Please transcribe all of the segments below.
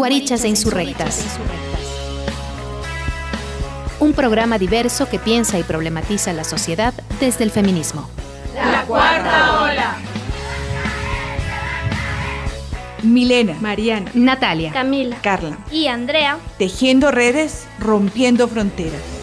Guarichas e Insurrectas. Un programa diverso que piensa y problematiza la sociedad desde el feminismo. La cuarta ola. Milena, Mariana, Natalia, Camila, Carla y Andrea. Tejiendo redes, rompiendo fronteras.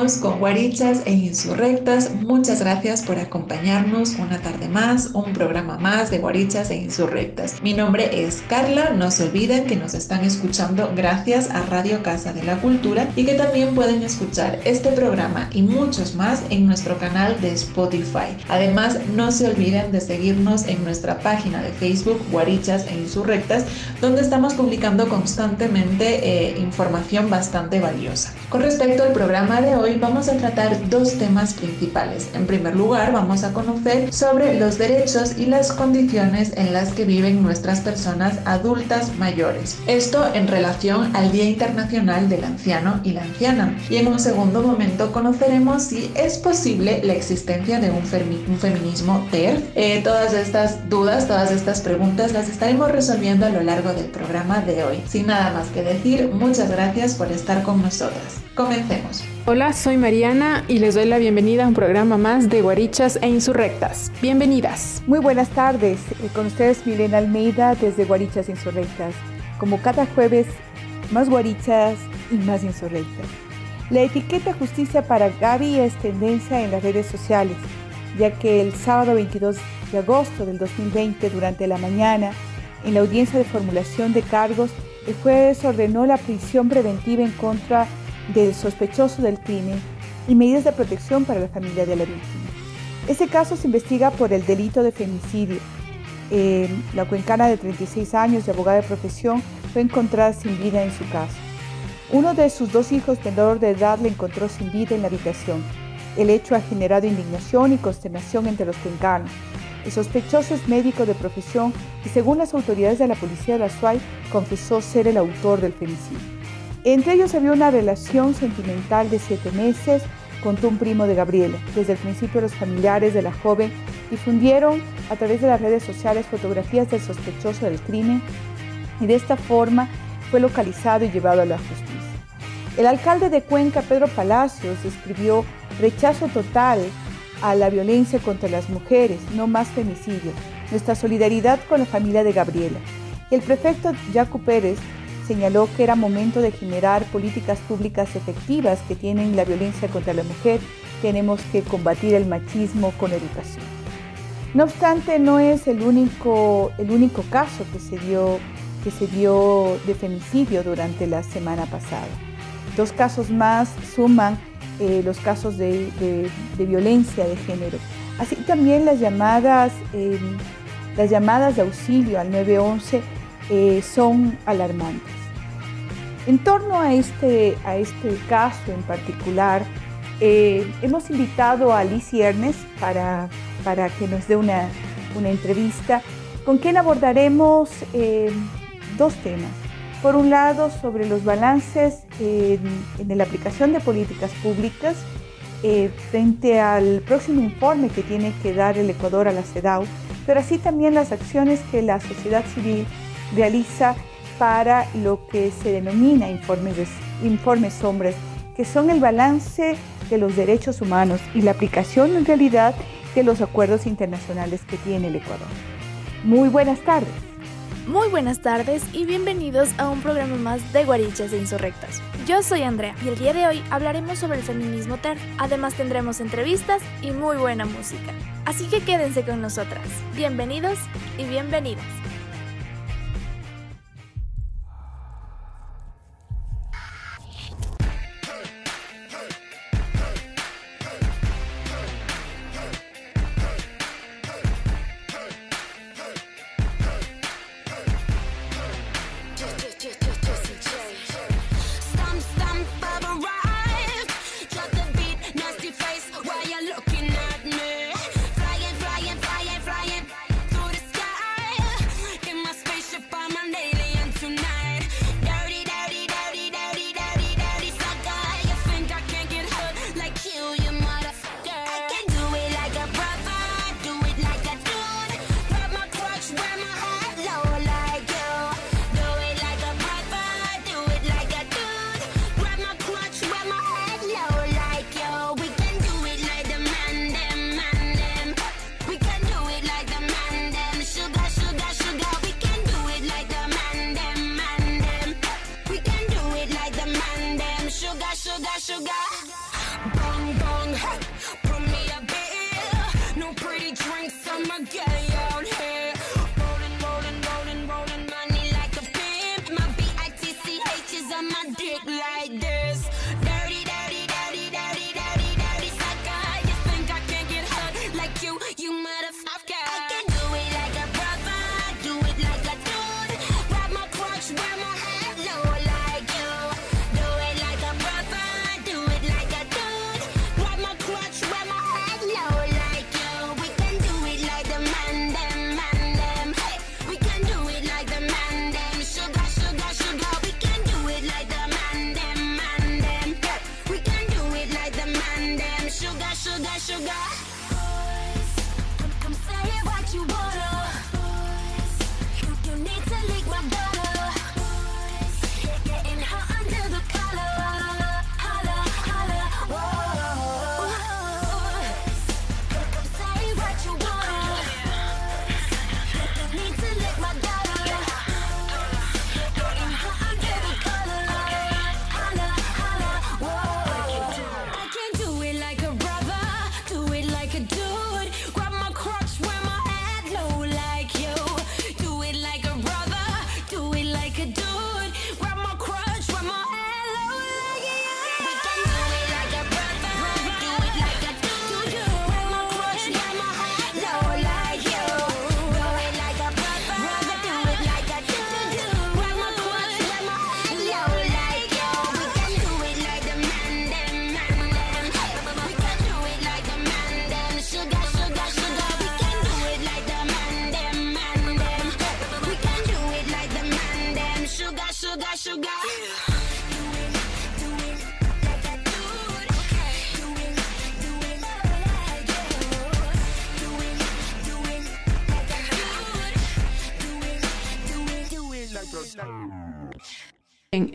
Comenzamos con Guarichas e Insurrectas. Muchas gracias por acompañarnos una tarde más, un programa más de Guarichas e Insurrectas. Mi nombre es Carla. No se olviden que nos están escuchando gracias a Radio Casa de la Cultura y que también pueden escuchar este programa y muchos más en nuestro canal de Spotify. Además, no se olviden de seguirnos en nuestra página de Facebook Guarichas e Insurrectas, donde estamos publicando constantemente eh, información bastante valiosa. Con respecto al programa de hoy vamos a tratar dos temas principales. En primer lugar, vamos a conocer sobre los derechos y las condiciones en las que viven nuestras personas adultas mayores. Esto en relación al Día Internacional del Anciano y la Anciana. Y en un segundo momento conoceremos si es posible la existencia de un, un feminismo TER. Eh, todas estas dudas, todas estas preguntas las estaremos resolviendo a lo largo del programa de hoy. Sin nada más que decir, muchas gracias por estar con nosotras. Comencemos. Hola, soy Mariana y les doy la bienvenida a un programa más de Guarichas e Insurrectas. Bienvenidas. Muy buenas tardes. Eh, con ustedes Milena Almeida desde Guarichas e Insurrectas. Como cada jueves, más guarichas y más insurrectas. La etiqueta justicia para Gaby es tendencia en las redes sociales, ya que el sábado 22 de agosto del 2020, durante la mañana, en la audiencia de formulación de cargos, el juez ordenó la prisión preventiva en contra del sospechoso del crimen y medidas de protección para la familia de la víctima. Este caso se investiga por el delito de femicidio. Eh, la cuencana de 36 años de abogada de profesión fue encontrada sin vida en su casa. Uno de sus dos hijos menor de edad le encontró sin vida en la habitación. El hecho ha generado indignación y consternación entre los cuencanos. El sospechoso es médico de profesión y según las autoridades de la policía de la SUAY confesó ser el autor del femicidio. Entre ellos había una relación sentimental de siete meses, contó un primo de Gabriela. Desde el principio los familiares de la joven difundieron a través de las redes sociales fotografías del sospechoso del crimen y de esta forma fue localizado y llevado a la justicia. El alcalde de Cuenca, Pedro Palacios, escribió rechazo total a la violencia contra las mujeres, no más femicidio, nuestra solidaridad con la familia de Gabriela. Y el prefecto Jaco Pérez señaló que era momento de generar políticas públicas efectivas que tienen la violencia contra la mujer. Tenemos que combatir el machismo con educación. No obstante, no es el único, el único caso que se, dio, que se dio de femicidio durante la semana pasada. Dos casos más suman eh, los casos de, violencia de género. Así también las llamadas, eh, las llamadas de auxilio al 911 eh, son alarmantes. En torno a este, a este caso en particular, eh, hemos invitado a Liz Ernest para, para que nos dé una, entrevista con quien abordaremos eh, dos temas. Por un lado, sobre los balances en, la aplicación de políticas públicas eh, frente al próximo informe que tiene que dar el Ecuador a la CEDAW, pero así también las acciones que la sociedad civil realiza para lo que se denomina informes, informes hombres, que son el balance de los derechos humanos y la aplicación en realidad de los acuerdos internacionales que tiene el Ecuador. Muy buenas tardes. Muy buenas tardes y bienvenidos a un programa más de Guarichas e Insurrectas. Yo soy Andrea y el día de hoy hablaremos sobre el feminismo TER. Además tendremos entrevistas y muy buena música. Así que quédense con nosotras. Bienvenidos y bienvenidas.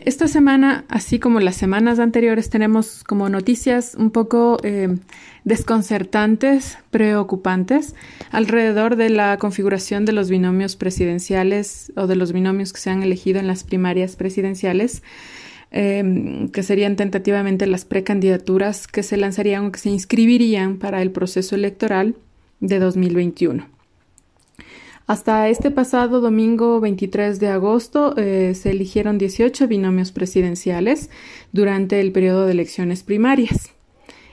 Esta semana, así como las semanas anteriores, tenemos como noticias un poco eh, desconcertantes, preocupantes, alrededor de la configuración de los binomios presidenciales o de los binomios que se han elegido en las primarias presidenciales, eh, que serían tentativamente las precandidaturas que se lanzarían o que se inscribirían para el proceso electoral de 2021. Hasta este pasado domingo 23 de agosto eh, se eligieron 18 binomios presidenciales durante el periodo de elecciones primarias.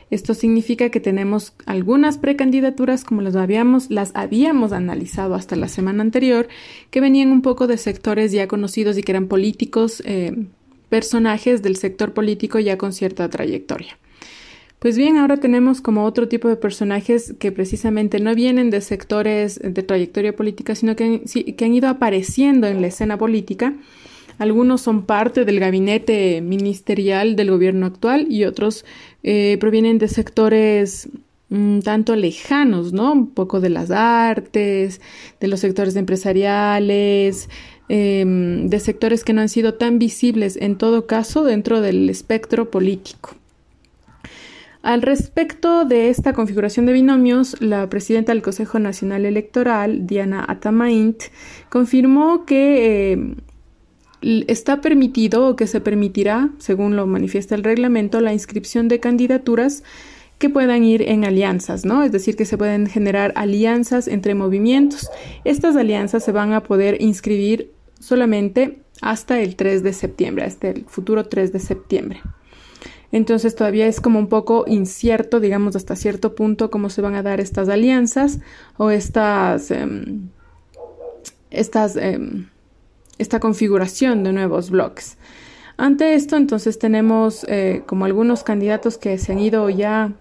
Esto significa que tenemos algunas precandidaturas, como las habíamos, las habíamos analizado hasta la semana anterior, que venían un poco de sectores ya conocidos y que eran políticos, eh, personajes del sector político ya con cierta trayectoria. Pues bien, ahora tenemos como otro tipo de personajes que precisamente no vienen de sectores de trayectoria política, sino que, han ido apareciendo en la escena política. Algunos son parte del gabinete ministerial del gobierno actual y otros eh, provienen de sectores un tanto lejanos, ¿no? Un poco de las artes, de los sectores empresariales, em, de sectores que no han sido tan visibles en todo caso dentro del espectro político. Al respecto de esta configuración de binomios, la presidenta del Consejo Nacional Electoral, Diana Atamaint, confirmó que eh, está permitido o que se permitirá, según lo manifiesta el reglamento, la inscripción de candidaturas que puedan ir en alianzas, ¿no? Es decir, que se pueden generar alianzas entre movimientos. Estas alianzas se van a poder inscribir solamente hasta el 3 de septiembre, hasta el futuro 3 de septiembre. Entonces todavía es como un poco incierto, digamos, hasta cierto punto cómo se van a dar estas alianzas o estas, em, em, esta configuración de nuevos bloques. Ante esto, entonces tenemos eh, como algunos candidatos que se han ido ya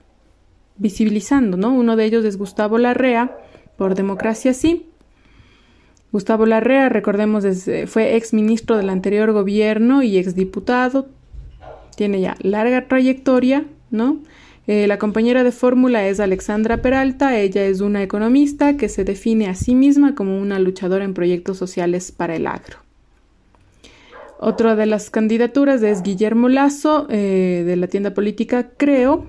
visibilizando, ¿no? Uno de ellos es Gustavo Larrea, por Democracia Sí. Gustavo Larrea, recordemos, fue ex ministro del anterior gobierno y ex diputado, tiene ya larga trayectoria, ¿no? Eh, la compañera de fórmula es Alexandra Peralta, ella es una economista que se define a sí misma como una luchadora en proyectos sociales para el agro. Otra de las candidaturas es Guillermo Lazo, eh, de la tienda política Creo.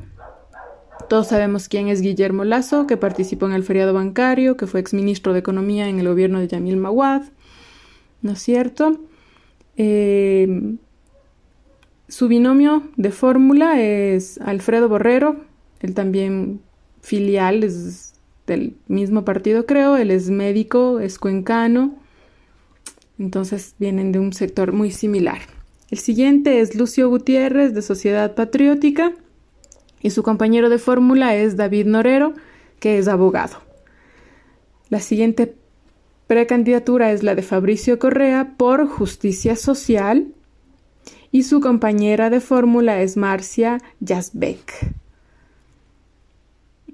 Todos sabemos quién es Guillermo Lazo, que participó en el feriado bancario, que fue exministro de Economía en el gobierno de Yamil Mawad, ¿no es cierto? Eh, su binomio de fórmula es Alfredo Borrero, él también filial, es del mismo partido creo, él es médico, es cuencano, entonces vienen de un sector muy similar. El siguiente es Lucio Gutiérrez de Sociedad Patriótica y su compañero de fórmula es David Norero, que es abogado. La siguiente precandidatura es la de Fabricio Correa por Justicia Social y su compañera de fórmula es Marcia Jasbeck.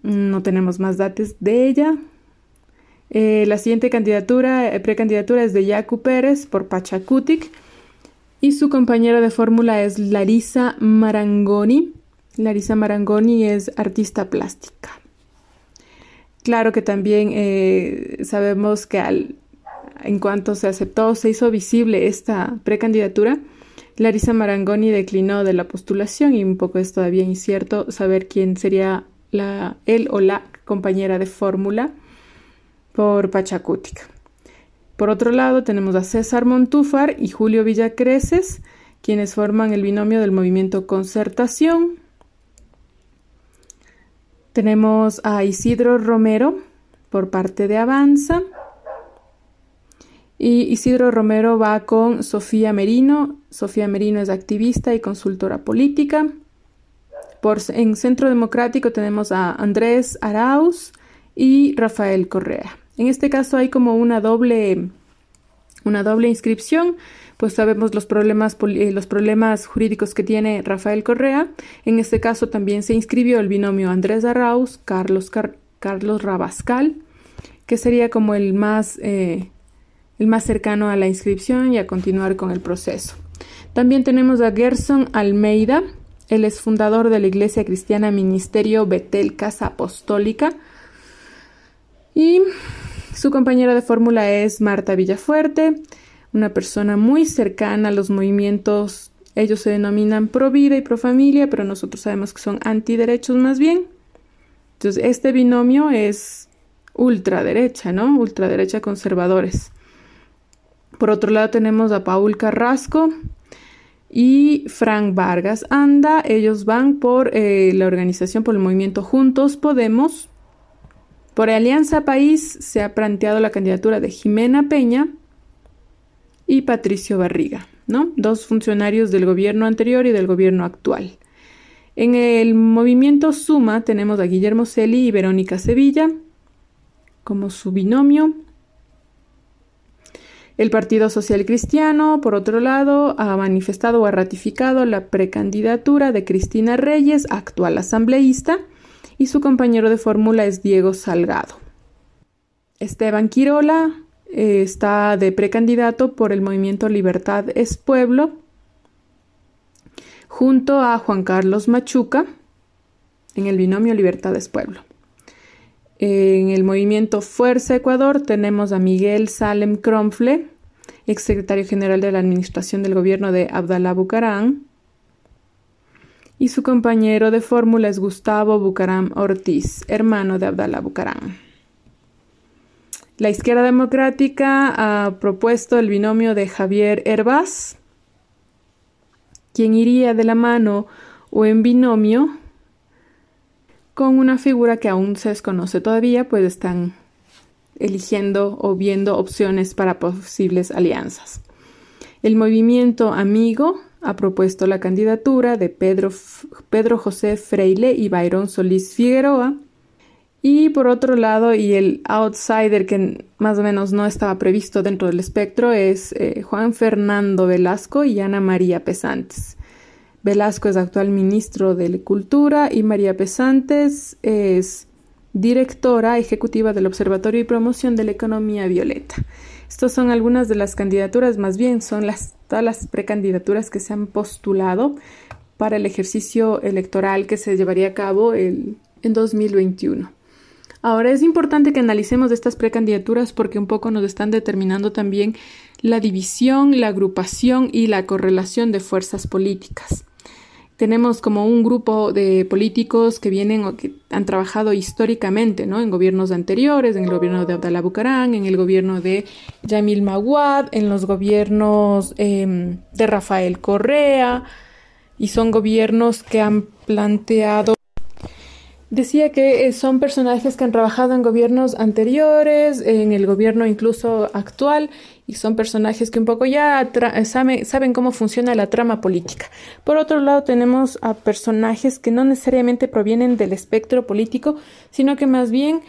No tenemos más datos de ella. Eh, la siguiente candidatura, eh, precandidatura es de Yacu Pérez por Pachacutic y su compañera de fórmula es Larisa Marangoni. Larisa Marangoni es artista plástica. Claro que también eh, sabemos que al, en cuanto se aceptó, se hizo visible esta precandidatura, Larisa Marangoni declinó de la postulación y un poco es todavía incierto saber quién sería la, él o la compañera de fórmula por Pachacútica. Por otro lado, tenemos a César Montúfar y Julio Villacreces, quienes forman el binomio del movimiento Concertación. Tenemos a Isidro Romero por parte de Avanza. Y Isidro Romero va con Sofía Merino. Sofía Merino es activista y consultora política. Por, en Centro Democrático tenemos a Andrés Arauz y Rafael Correa. En este caso hay como una doble, una doble inscripción, pues sabemos los problemas, eh, los problemas jurídicos que tiene Rafael Correa. En este caso también se inscribió el binomio Andrés Arauz, Carlos, Carlos Rabascal, que sería como el más eh, el más cercano a la inscripción y a continuar con el proceso. También tenemos a Gerson Almeida, él es fundador de la Iglesia Cristiana Ministerio Betel Casa Apostólica y su compañera de fórmula es Marta Villafuerte. una persona muy cercana a los movimientos, ellos se denominan pro vida y pro familia, pero nosotros sabemos que son antiderechos más bien. Entonces, este binomio es ultraderecha, ¿no? Ultraderecha conservadores. Por otro lado tenemos a Paul Carrasco y Frank Vargas Anda. Ellos van por eh, la organización, por el movimiento Juntos Podemos. Por Alianza País se ha planteado la candidatura de Jimena Peña y Patricio Barriga, ¿no? Dos funcionarios del gobierno anterior y del gobierno actual. En el movimiento Suma tenemos a Guillermo Celi y Verónica Sevilla como su binomio. El Partido Social Cristiano, por otro lado, ha manifestado o ha ratificado la precandidatura de Cristina Reyes, actual asambleísta, y su compañero de fórmula es Diego Salgado. Esteban Quirola eh, está de precandidato por el movimiento Libertad es Pueblo, junto a Juan Carlos Machuca en el binomio Libertad es Pueblo. En el movimiento Fuerza Ecuador tenemos a Miguel Salem Cromfle, exsecretario general de la Administración del Gobierno de Abdalá Bucarán, y su compañero de fórmula es Gustavo Bucaram Ortiz, hermano de Abdalá Bucarán. La izquierda democrática ha propuesto el binomio de Javier Herbaz, quien iría de la mano o en binomio con una figura que aún se desconoce todavía, pues están eligiendo o viendo opciones para posibles alianzas. El movimiento Amigo ha propuesto la candidatura de Pedro, Pedro José Freile y Byron Solís Figueroa. Y por otro lado, y el outsider que más o menos no estaba previsto dentro del espectro es eh, Juan Fernando Velasco y Ana María Pesantes. Velasco es actual ministro de Cultura y María Pesantes es directora ejecutiva del Observatorio y Promoción de la Economía Violeta. Estas son algunas de las candidaturas, más bien son las, todas las precandidaturas que se han postulado para el ejercicio electoral que se llevaría a cabo en 2021. Ahora es importante que analicemos estas precandidaturas porque un poco nos están determinando también la división, la agrupación y la correlación de fuerzas políticas tenemos como un grupo de políticos que vienen o que han trabajado históricamente, ¿no? En gobiernos anteriores, en el gobierno de Abdalá Bucarán, en el gobierno de Yamil Maguad, en los gobiernos em, de Rafael Correa, y son gobiernos que han planteado Decía que eh, son personajes que han trabajado en gobiernos anteriores, en el gobierno incluso actual, y son personajes que un poco ya saben cómo funciona la trama política. Por otro lado, tenemos a personajes que no necesariamente provienen del espectro político, sino que más bien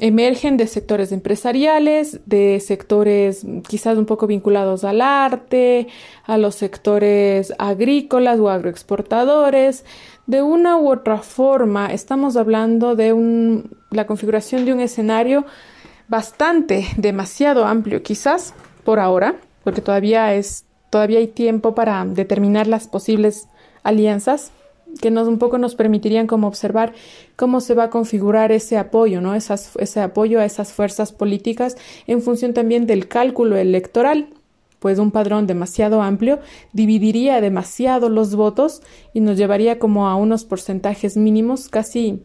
emergen de sectores empresariales, de sectores quizás un poco vinculados al arte, a los sectores agrícolas o agroexportadores, de una u otra forma, estamos hablando de la configuración de un escenario bastante, demasiado amplio, quizás por ahora, porque todavía es, todavía hay tiempo para determinar las posibles alianzas que nos un poco nos permitirían como observar cómo se va a configurar ese apoyo, ¿no? ese apoyo a esas fuerzas políticas en función también del cálculo electoral pues un padrón demasiado amplio dividiría demasiado los votos y nos llevaría como a unos porcentajes mínimos casi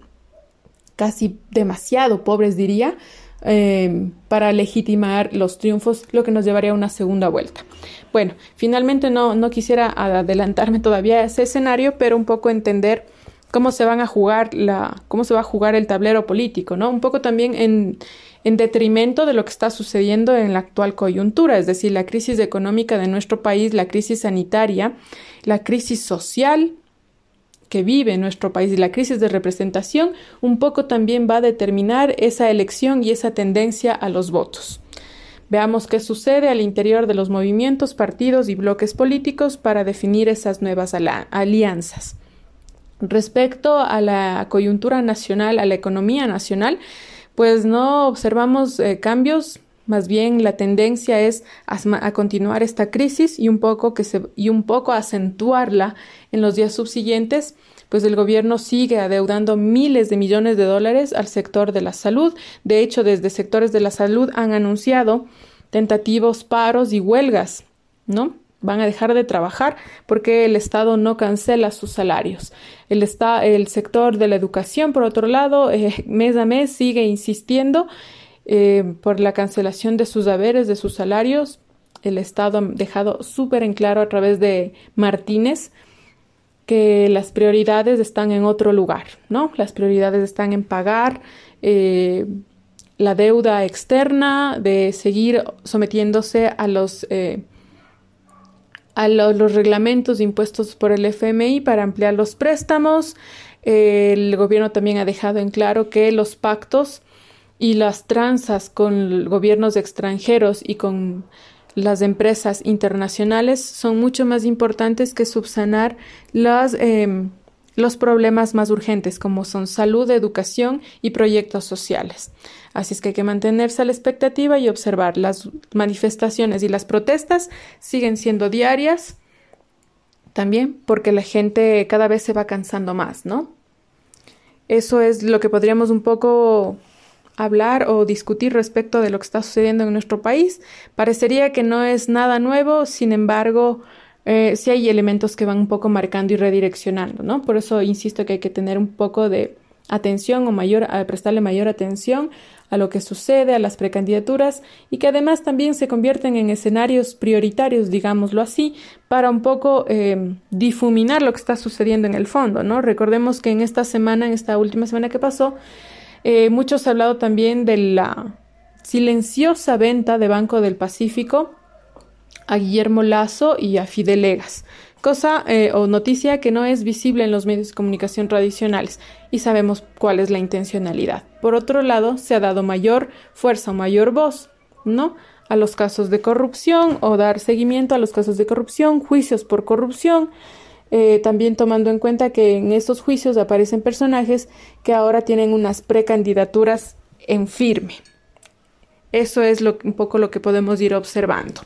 casi demasiado pobres diría eh, para legitimar los triunfos, lo que nos llevaría a una segunda vuelta. Bueno, finalmente no, no quisiera adelantarme todavía a ese escenario, pero un poco entender cómo se van a jugar la, cómo se va a jugar el tablero político, ¿no? Un poco también en, en detrimento de lo que está sucediendo en la actual coyuntura, es decir, la crisis económica de nuestro país, la crisis sanitaria, la crisis social que vive nuestro país y la crisis de representación, un poco también va a determinar esa elección y esa tendencia a los votos. Veamos qué sucede al interior de los movimientos, partidos y bloques políticos para definir esas nuevas alianzas. Respecto a la coyuntura nacional, a la economía nacional, pues no observamos eh, cambios, más bien la tendencia es a, continuar esta crisis y un poco que se, y un poco acentuarla en los días subsiguientes, pues el gobierno sigue adeudando miles de millones de dólares al sector de la salud. De hecho, desde sectores de la salud han anunciado tentativos paros y huelgas, ¿no? Van a dejar de trabajar porque el Estado no cancela sus salarios. El, el sector de la educación, por otro lado, eh, mes a mes sigue insistiendo eh, por la cancelación de sus haberes, de sus salarios. El Estado ha dejado súper en claro a través de Martínez que las prioridades están en otro lugar, ¿no? Las prioridades están en pagar eh, la deuda externa, de seguir sometiéndose a los a los reglamentos impuestos por el FMI para ampliar los préstamos. el gobierno también ha dejado en claro que los pactos y las tranzas con gobiernos extranjeros y con las empresas internacionales son mucho más importantes que subsanar las em, los problemas más urgentes como son salud, educación y proyectos sociales. Así es que hay que mantenerse a la expectativa y observar. Las manifestaciones y las protestas siguen siendo diarias también porque la gente cada vez se va cansando más, ¿no? Eso es lo que podríamos un poco hablar o discutir respecto de lo que está sucediendo en nuestro país. Parecería que no es nada nuevo, sin embargo, eh, sí hay elementos que van un poco marcando y redireccionando, ¿no? Por eso insisto que hay que tener un poco de atención o mayor, a prestarle mayor atención a lo que sucede, a las precandidaturas y que además también se convierten en escenarios prioritarios, digámoslo así, para un poco eh, difuminar lo que está sucediendo en el fondo, ¿no? Recordemos que en esta semana, en esta última semana que pasó, eh, muchos han hablado también de la silenciosa venta de Banco del Pacífico a Guillermo Lazo y a Fidelegas, cosa eh, o noticia que no es visible en los medios de comunicación tradicionales y sabemos cuál es la intencionalidad. Por otro lado, se ha dado mayor fuerza o mayor voz, ¿no? A los casos de corrupción o dar seguimiento a los casos de corrupción, juicios por corrupción, eh, también tomando en cuenta que en estos juicios aparecen personajes que ahora tienen unas precandidaturas en firme. Eso es un poco lo que podemos ir observando.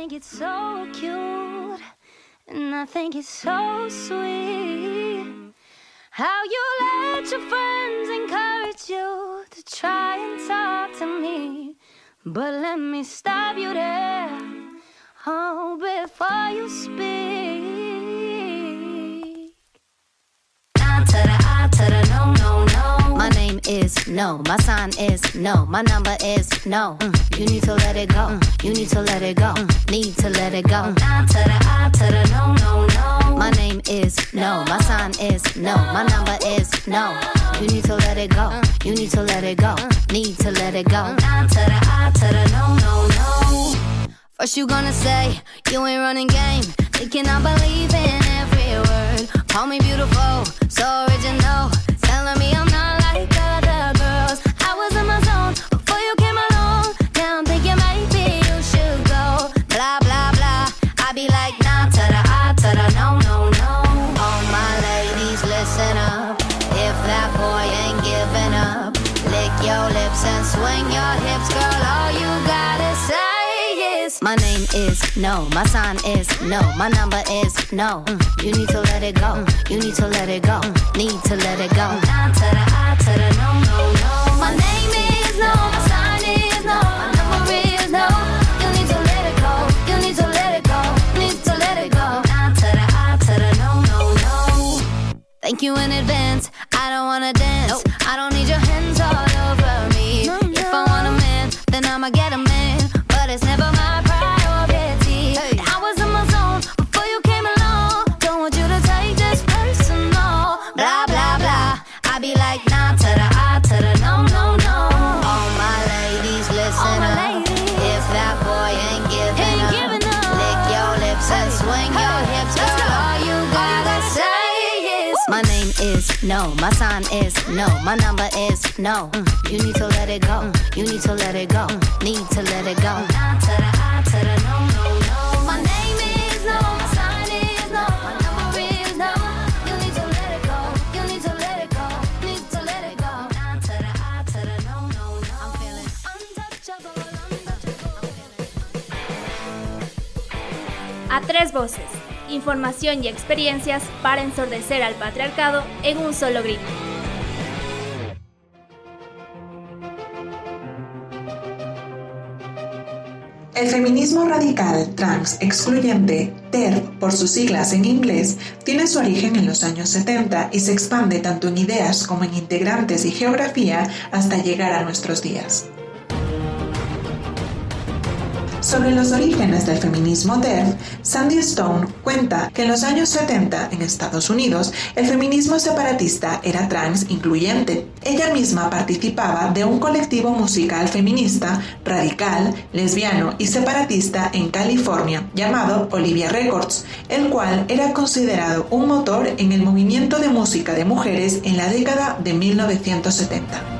Think it's so cute, and I think it's so sweet. How you let your friends encourage you to try and talk to me. But let me stop you there. Oh, before you speak. To the to the no, no, no. My name is no. My sign is no. My number is no. Mm. You need to let it go. Mm. You need to let it go. Mm. Need to let it go. I to the I to the no, no, no. My name is no. My sign is no. My number is no. You need to let it go. You need to let it go. Need to let it go. I to the I to the no, no, no. First you gonna say you ain't running game, thinking I believe in every word. Call me beautiful, so original, telling me I'm not is no, my sign is no, my number is no. You need to let it go, you need to let it go, need to let it go. I to the I to the no, no, no. My name is no, my sign is no, my number is no. You need to let it go, you need to let it go, need to let it go. I to the I to the no, no, no. Thank you in advance. I don't wanna dance. No, my sign is no, my number is no. You need to let it go, you need to let it go, need to let it go. No, no, no. My name is no, my sign is no, my number is no. You need to let it go, you need to let it go, need to let it go. No, no, no. I'm feeling. A tres voces. Información y experiencias para ensordecer al patriarcado en un solo grito. El feminismo radical, trans, excluyente, TERF por sus siglas en inglés, tiene su origen en los años 70 y se expande tanto en ideas como en integrantes y geografía hasta llegar a nuestros días. Sobre los orígenes del feminismo TERF, Sandy Stone cuenta que en los años 70 en Estados Unidos el feminismo separatista era trans incluyente. Ella misma participaba de un colectivo musical feminista, radical, lesbiano y separatista en California llamado Olivia Records, el cual era considerado un motor en el movimiento de música de mujeres en la década de 1970.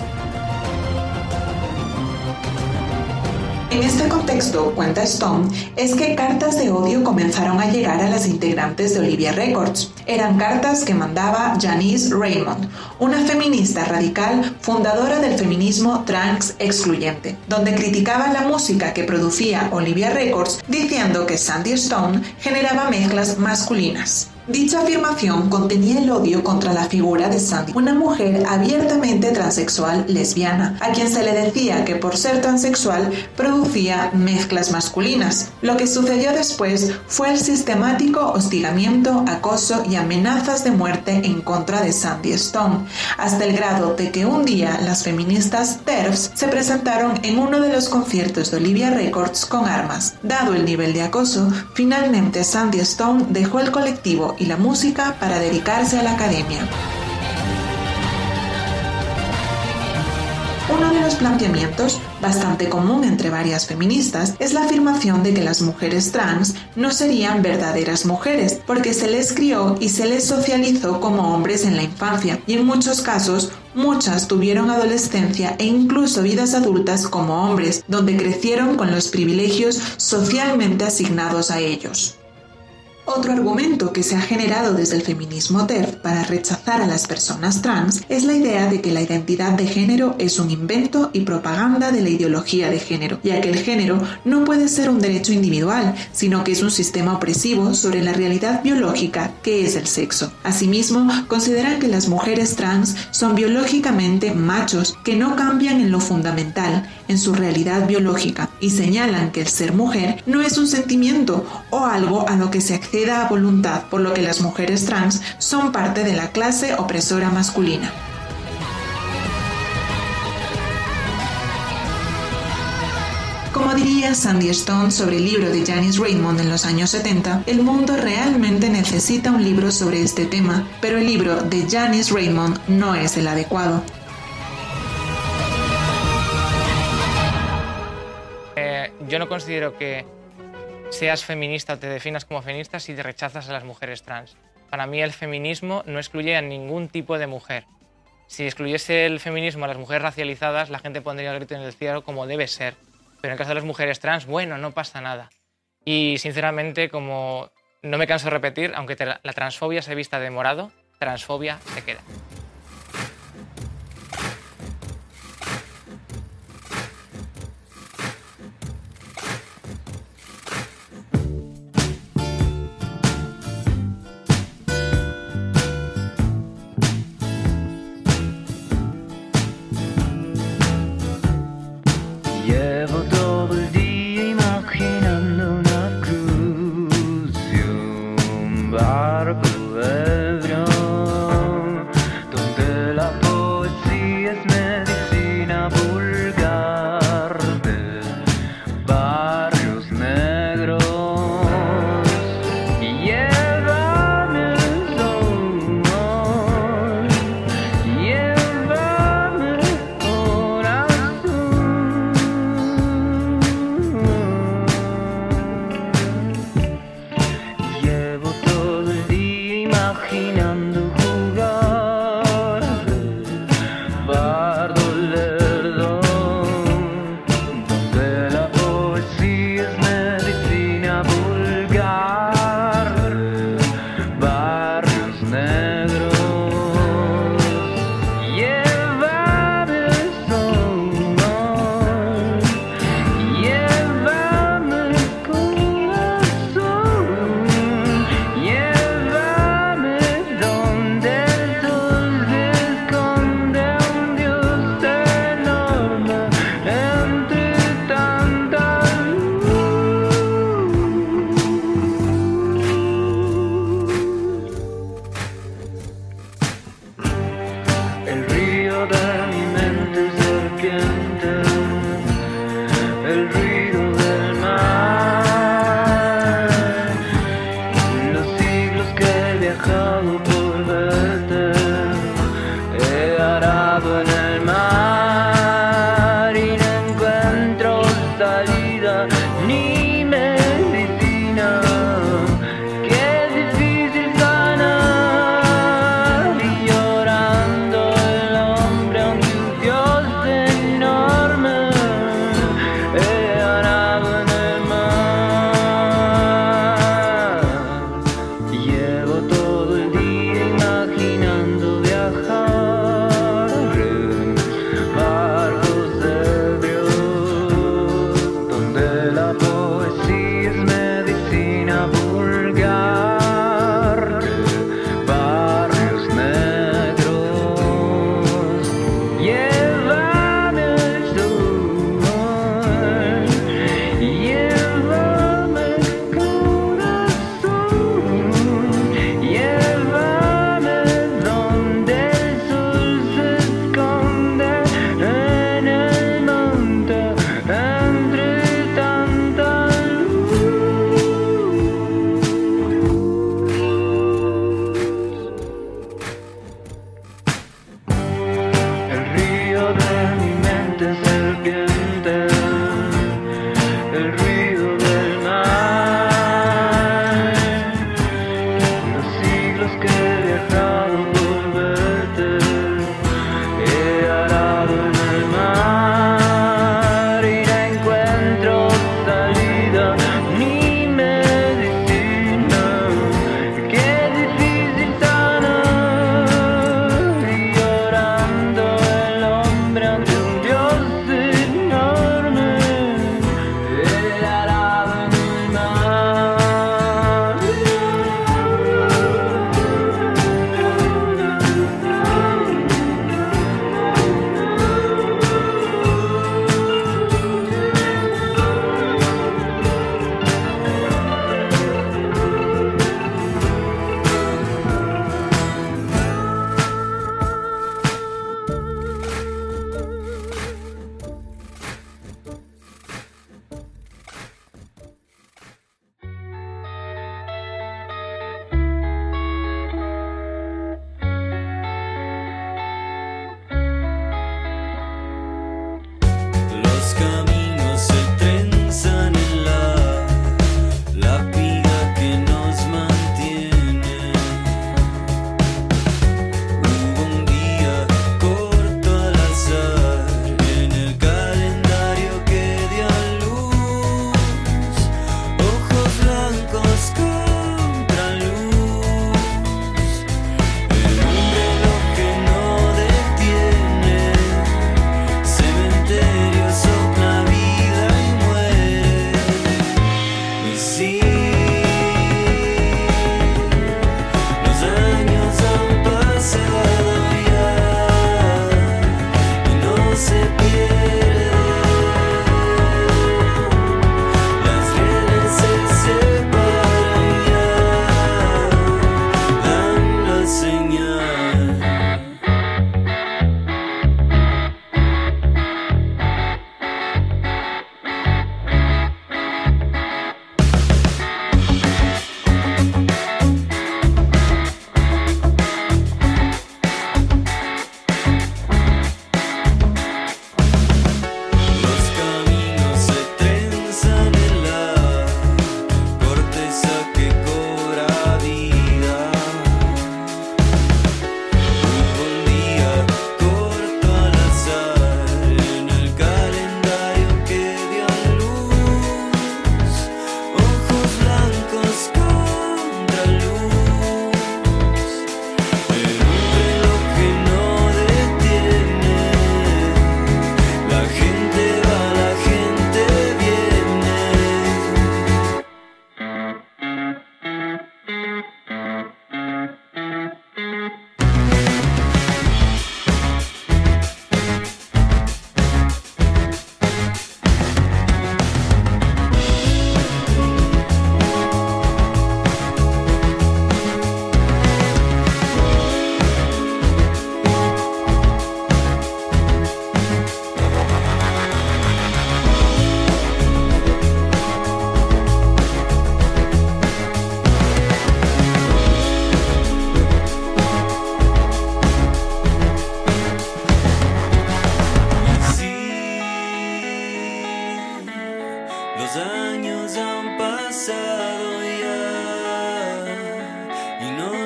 En este contexto, cuenta Stone, es que cartas de odio comenzaron a llegar a las integrantes de Olivia Records. Eran cartas que mandaba Janice Raymond, una feminista radical fundadora del feminismo trans excluyente, donde criticaba la música que producía Olivia Records diciendo que Sandy Stone generaba mezclas masculinas. Dicha afirmación contenía el odio contra la figura de Sandy, una mujer abiertamente transexual lesbiana, a quien se le decía que por ser transexual producía mezclas masculinas. Lo que sucedió después fue el sistemático hostigamiento, acoso y amenazas de muerte en contra de Sandy Stone, hasta el grado de que un día las feministas TERFs se presentaron en uno de los conciertos de Olivia Records con armas. Dado el nivel de acoso, finalmente Sandy Stone dejó el colectivo y la música para dedicarse a la academia. Uno de los planteamientos, bastante común entre varias feministas, es la afirmación de que las mujeres trans no serían verdaderas mujeres, porque se les crió y se les socializó como hombres en la infancia, y en muchos casos muchas tuvieron adolescencia e incluso vidas adultas como hombres, donde crecieron con los privilegios socialmente asignados a ellos. Otro argumento que se ha generado desde el feminismo TERF para rechazar a las personas trans es la idea de que la identidad de género es un invento y propaganda de la ideología de género, ya que el género no puede ser un derecho individual, sino que es un sistema opresivo sobre la realidad biológica que es el sexo. Asimismo, consideran que las mujeres trans son biológicamente machos que no cambian en lo fundamental, en su realidad biológica, y señalan que el ser mujer no es un sentimiento o algo a lo que se accede a voluntad, por lo que las mujeres trans son parte de la clase opresora masculina. Como diría Sandy Stone sobre el libro de Janice Raymond en los años 70, el mundo realmente necesita un libro sobre este tema, pero el libro de Janice Raymond no es el adecuado. Yo no considero que seas feminista o te definas como feminista si te rechazas a las mujeres trans. Para mí el feminismo no excluye a ningún tipo de mujer. Si excluyese el feminismo a las mujeres racializadas, la gente pondría el grito en el cielo como debe ser. Pero en caso de las mujeres trans, bueno, no pasa nada. Y sinceramente, como no me canso de repetir, aunque la transfobia se vista de morado, transfobia se queda.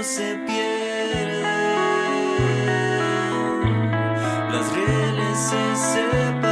se pierden, las rieles se separan.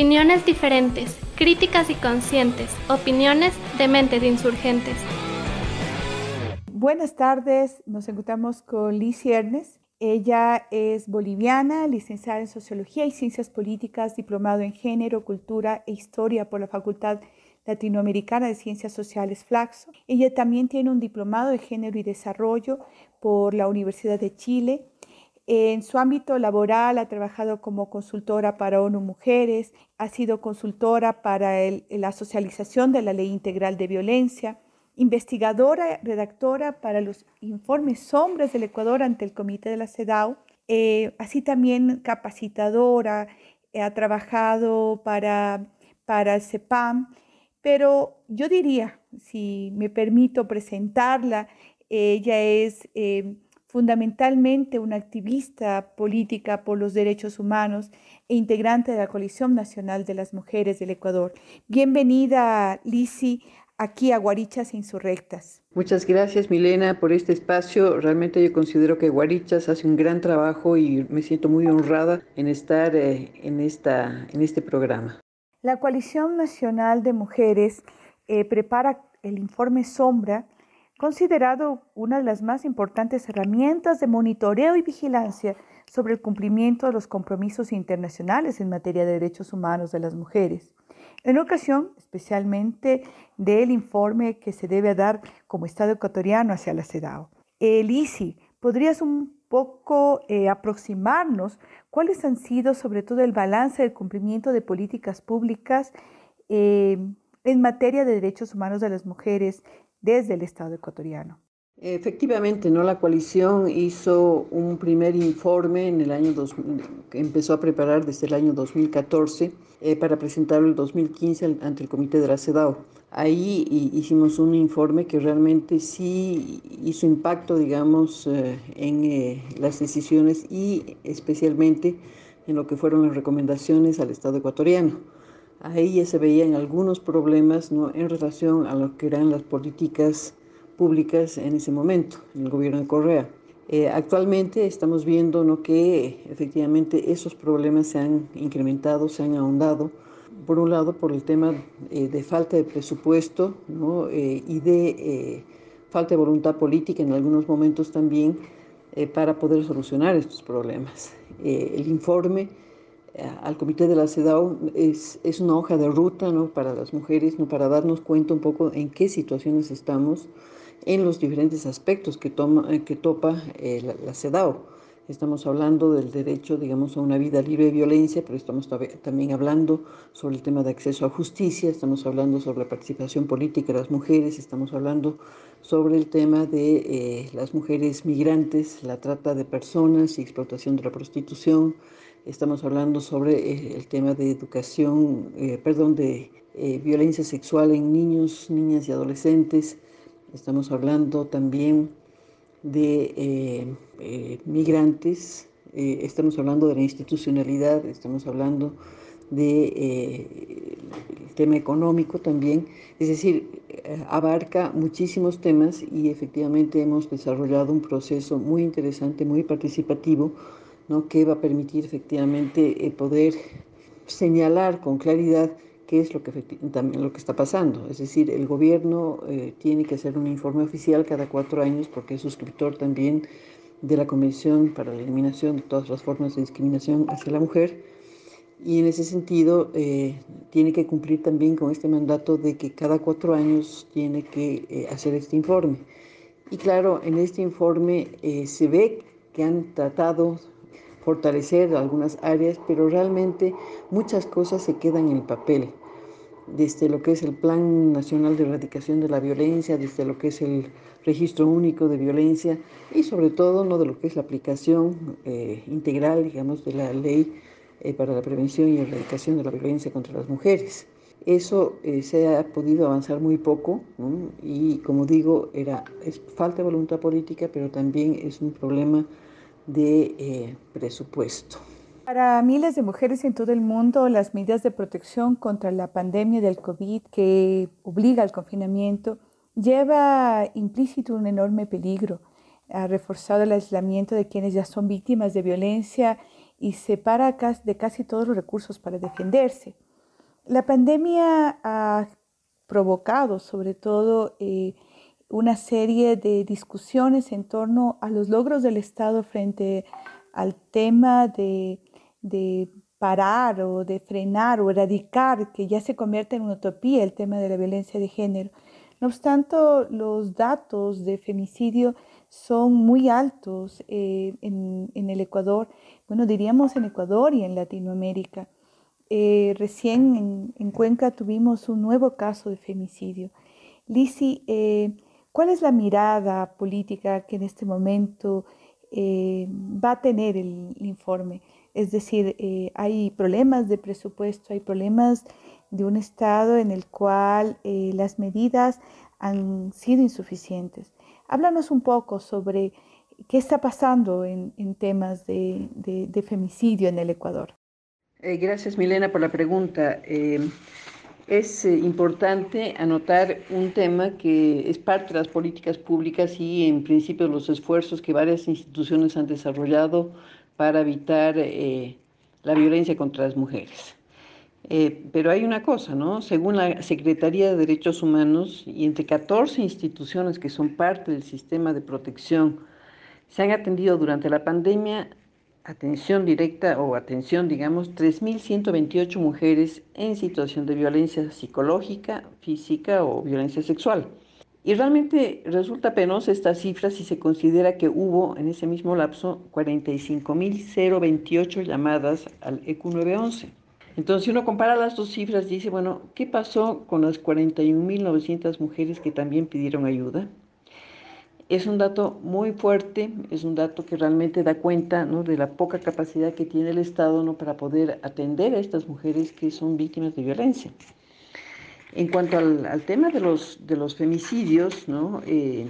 Opiniones diferentes, críticas y conscientes, opiniones de mentes insurgentes. Buenas tardes, nos encontramos con Liz Ernest. Ella es boliviana, licenciada en Sociología y Ciencias Políticas, diplomado en Género, Cultura e Historia por la Facultad Latinoamericana de Ciencias Sociales Flaxo. Ella también tiene un diplomado de Género y Desarrollo por la Universidad de Chile en su ámbito laboral ha trabajado como consultora para ONU Mujeres, ha sido consultora para la socialización de la Ley Integral de Violencia, investigadora, redactora para los informes sombras del Ecuador ante el Comité de la CEDAW, eh, así también capacitadora, eh, ha trabajado para, para el CEPAM, pero yo diría, si me permito presentarla, ella es... Eh, fundamentalmente una activista política por los derechos humanos e integrante de la Coalición Nacional de las Mujeres del Ecuador. Bienvenida, Lisi, aquí a Guarichas Insurrectas. Muchas gracias, Milena, por este espacio. Realmente yo considero que Guarichas hace un gran trabajo y me siento muy honrada en estar eh, en, esta, en este programa. La Coalición Nacional de Mujeres eh, prepara el informe Sombra, considerado una de las más importantes herramientas de monitoreo y vigilancia sobre el cumplimiento de los compromisos internacionales en materia de derechos humanos de las mujeres. En ocasión, especialmente del informe que se debe dar como Estado ecuatoriano hacia la CEDAW. Elisi, ¿podrías un poco eh, aproximarnos cuáles han sido sobre todo el balance del cumplimiento de políticas públicas eh, en materia de derechos humanos de las mujeres desde el Estado ecuatoriano. Efectivamente, ¿no? la coalición hizo un primer informe en el año 2000, que empezó a preparar desde el año 2014 eh, para presentarlo el 2015 ante el comité de la CEDAW. Ahí hicimos un informe que realmente sí hizo impacto, digamos, eh, en eh, las decisiones y especialmente en lo que fueron las recomendaciones al Estado ecuatoriano. Ahí ya se veían algunos problemas ¿no? en relación a lo que eran las políticas públicas en ese momento, en el gobierno de Correa. Eh, actualmente estamos viendo ¿no? que efectivamente esos problemas se han incrementado, se han ahondado, por un lado por el tema eh, de falta de presupuesto ¿no? eh, y de falta de voluntad política en algunos momentos también para poder solucionar estos problemas. el informe al comité de la CEDAW es, es una hoja de ruta ¿no? para las mujeres, ¿no? para darnos cuenta un poco en qué situaciones estamos en los diferentes aspectos que, toma, que topa eh, la, la, CEDAW. Estamos hablando del derecho, digamos, a una vida libre de violencia, pero estamos también hablando sobre el tema de acceso a justicia, estamos hablando sobre la participación política de las mujeres, estamos hablando sobre el tema de eh, las mujeres migrantes, la trata de personas y explotación de la prostitución, Estamos hablando sobre eh, el tema de educación, eh, perdón, de eh, violencia sexual en niños, niñas y adolescentes. Estamos hablando también de migrantes. estamos hablando de la institucionalidad. Estamos hablando de tema económico también, es decir, abarca muchísimos temas y efectivamente hemos desarrollado un proceso muy interesante, muy participativo que va a permitir efectivamente eh, poder señalar con claridad qué es lo que, también lo que está pasando. Es decir, el gobierno eh, tiene que hacer un informe oficial cada cuatro años porque es suscriptor también de la Convención para la Eliminación de todas las formas de discriminación hacia la mujer y en ese sentido eh, tiene que cumplir también con este mandato de que cada cuatro años tiene que hacer este informe. Y claro, en este informe se ve que han tratado fortalecer algunas áreas, pero realmente muchas cosas se quedan en el papel, desde lo que es el Plan Nacional de Erradicación de la Violencia, desde lo que es el Registro Único de Violencia y sobre todo no de lo que es la aplicación eh, integral, digamos, de la ley eh, para la prevención y erradicación de la violencia contra las mujeres. Eso eh, se ha podido avanzar muy poco y como digo, era, es falta de voluntad política, pero también es un problema de eh, presupuesto. Para miles de mujeres en todo el mundo, las medidas de protección contra la pandemia del COVID que obliga al confinamiento lleva implícito un enorme peligro. Ha reforzado el aislamiento de quienes ya son víctimas de violencia y separa de casi todos los recursos para defenderse. La pandemia ha provocado sobre todo eh, una serie de discusiones en torno a los logros del Estado frente al tema de, parar o de frenar o erradicar, que ya se convierte en una utopía el tema de la violencia de género. No obstante, los datos de femicidio son muy altos eh, en, en, el Ecuador, bueno, diríamos en Ecuador y en Latinoamérica. Eh, recién en, en, Cuenca tuvimos un nuevo caso de femicidio. Lisi, eh, ¿cuál es la mirada política que en este momento va a tener el, informe? Es decir, hay problemas de presupuesto, hay problemas de un Estado en el cual las medidas han sido insuficientes. Háblanos un poco sobre qué está pasando en, temas de, de, femicidio en el Ecuador. Eh, gracias, Milena, por la pregunta. Es eh, importante anotar un tema que es parte de las políticas públicas y, en principio, los esfuerzos que varias instituciones han desarrollado para evitar eh, la violencia contra las mujeres. Eh, pero hay una cosa, ¿no? Según la Secretaría de Derechos Humanos y entre 14 instituciones que son parte del sistema de protección, se han atendido durante la pandemia atención directa o atención, digamos, 3.128 mujeres en situación de violencia psicológica, física o violencia sexual. Y realmente resulta penosa esta cifra si se considera que hubo en ese mismo lapso 45.028 llamadas al EQ 911. Entonces, si uno compara las dos cifras, dice, bueno, ¿qué pasó con las 41.900 mujeres que también pidieron ayuda? Es un dato muy fuerte, es un dato que realmente da cuenta ¿no? de la poca capacidad que tiene el Estado para poder atender a estas mujeres que son víctimas de violencia. En cuanto al, tema de los, femicidios. Eh,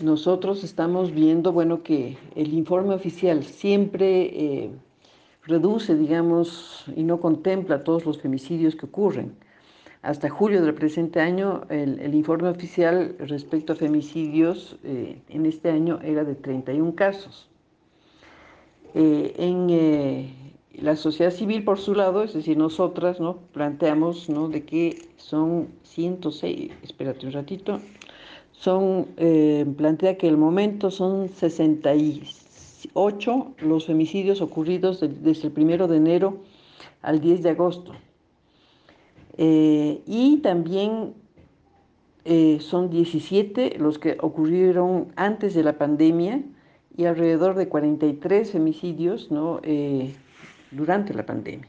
nosotros estamos viendo, bueno, que el informe oficial siempre... Eh, reduce, digamos, y no contempla todos los femicidios que ocurren. Hasta julio del presente año, el, informe oficial respecto a femicidios eh, en este año era de 31 casos. Eh, en eh, la sociedad civil, por su lado, es decir, nosotras, ¿no? planteamos ¿no? de que son 106, espérate un ratito, son, plantea que el momento son 66 8 los femicidios ocurridos de, desde el 1 de enero al 10 de agosto. Eh, y también eh, son 17 los que ocurrieron antes de la pandemia y alrededor de 43 femicidios ¿no? eh, durante la pandemia.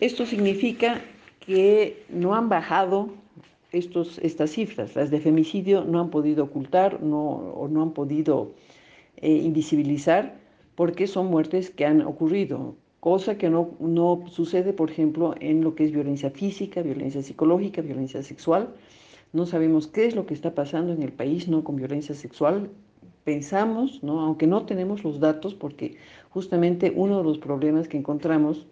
Esto significa que no han bajado estos, estas cifras, las de femicidio no han podido ocultar o no han podido eh, invisibilizar porque son muertes que han ocurrido, cosa que no, no sucede, por ejemplo, en lo que es violencia física, violencia psicológica, violencia sexual. No sabemos qué es lo que está pasando en el país no con violencia sexual. Pensamos, ¿no? aunque no tenemos los datos, porque justamente uno de los problemas que encontramos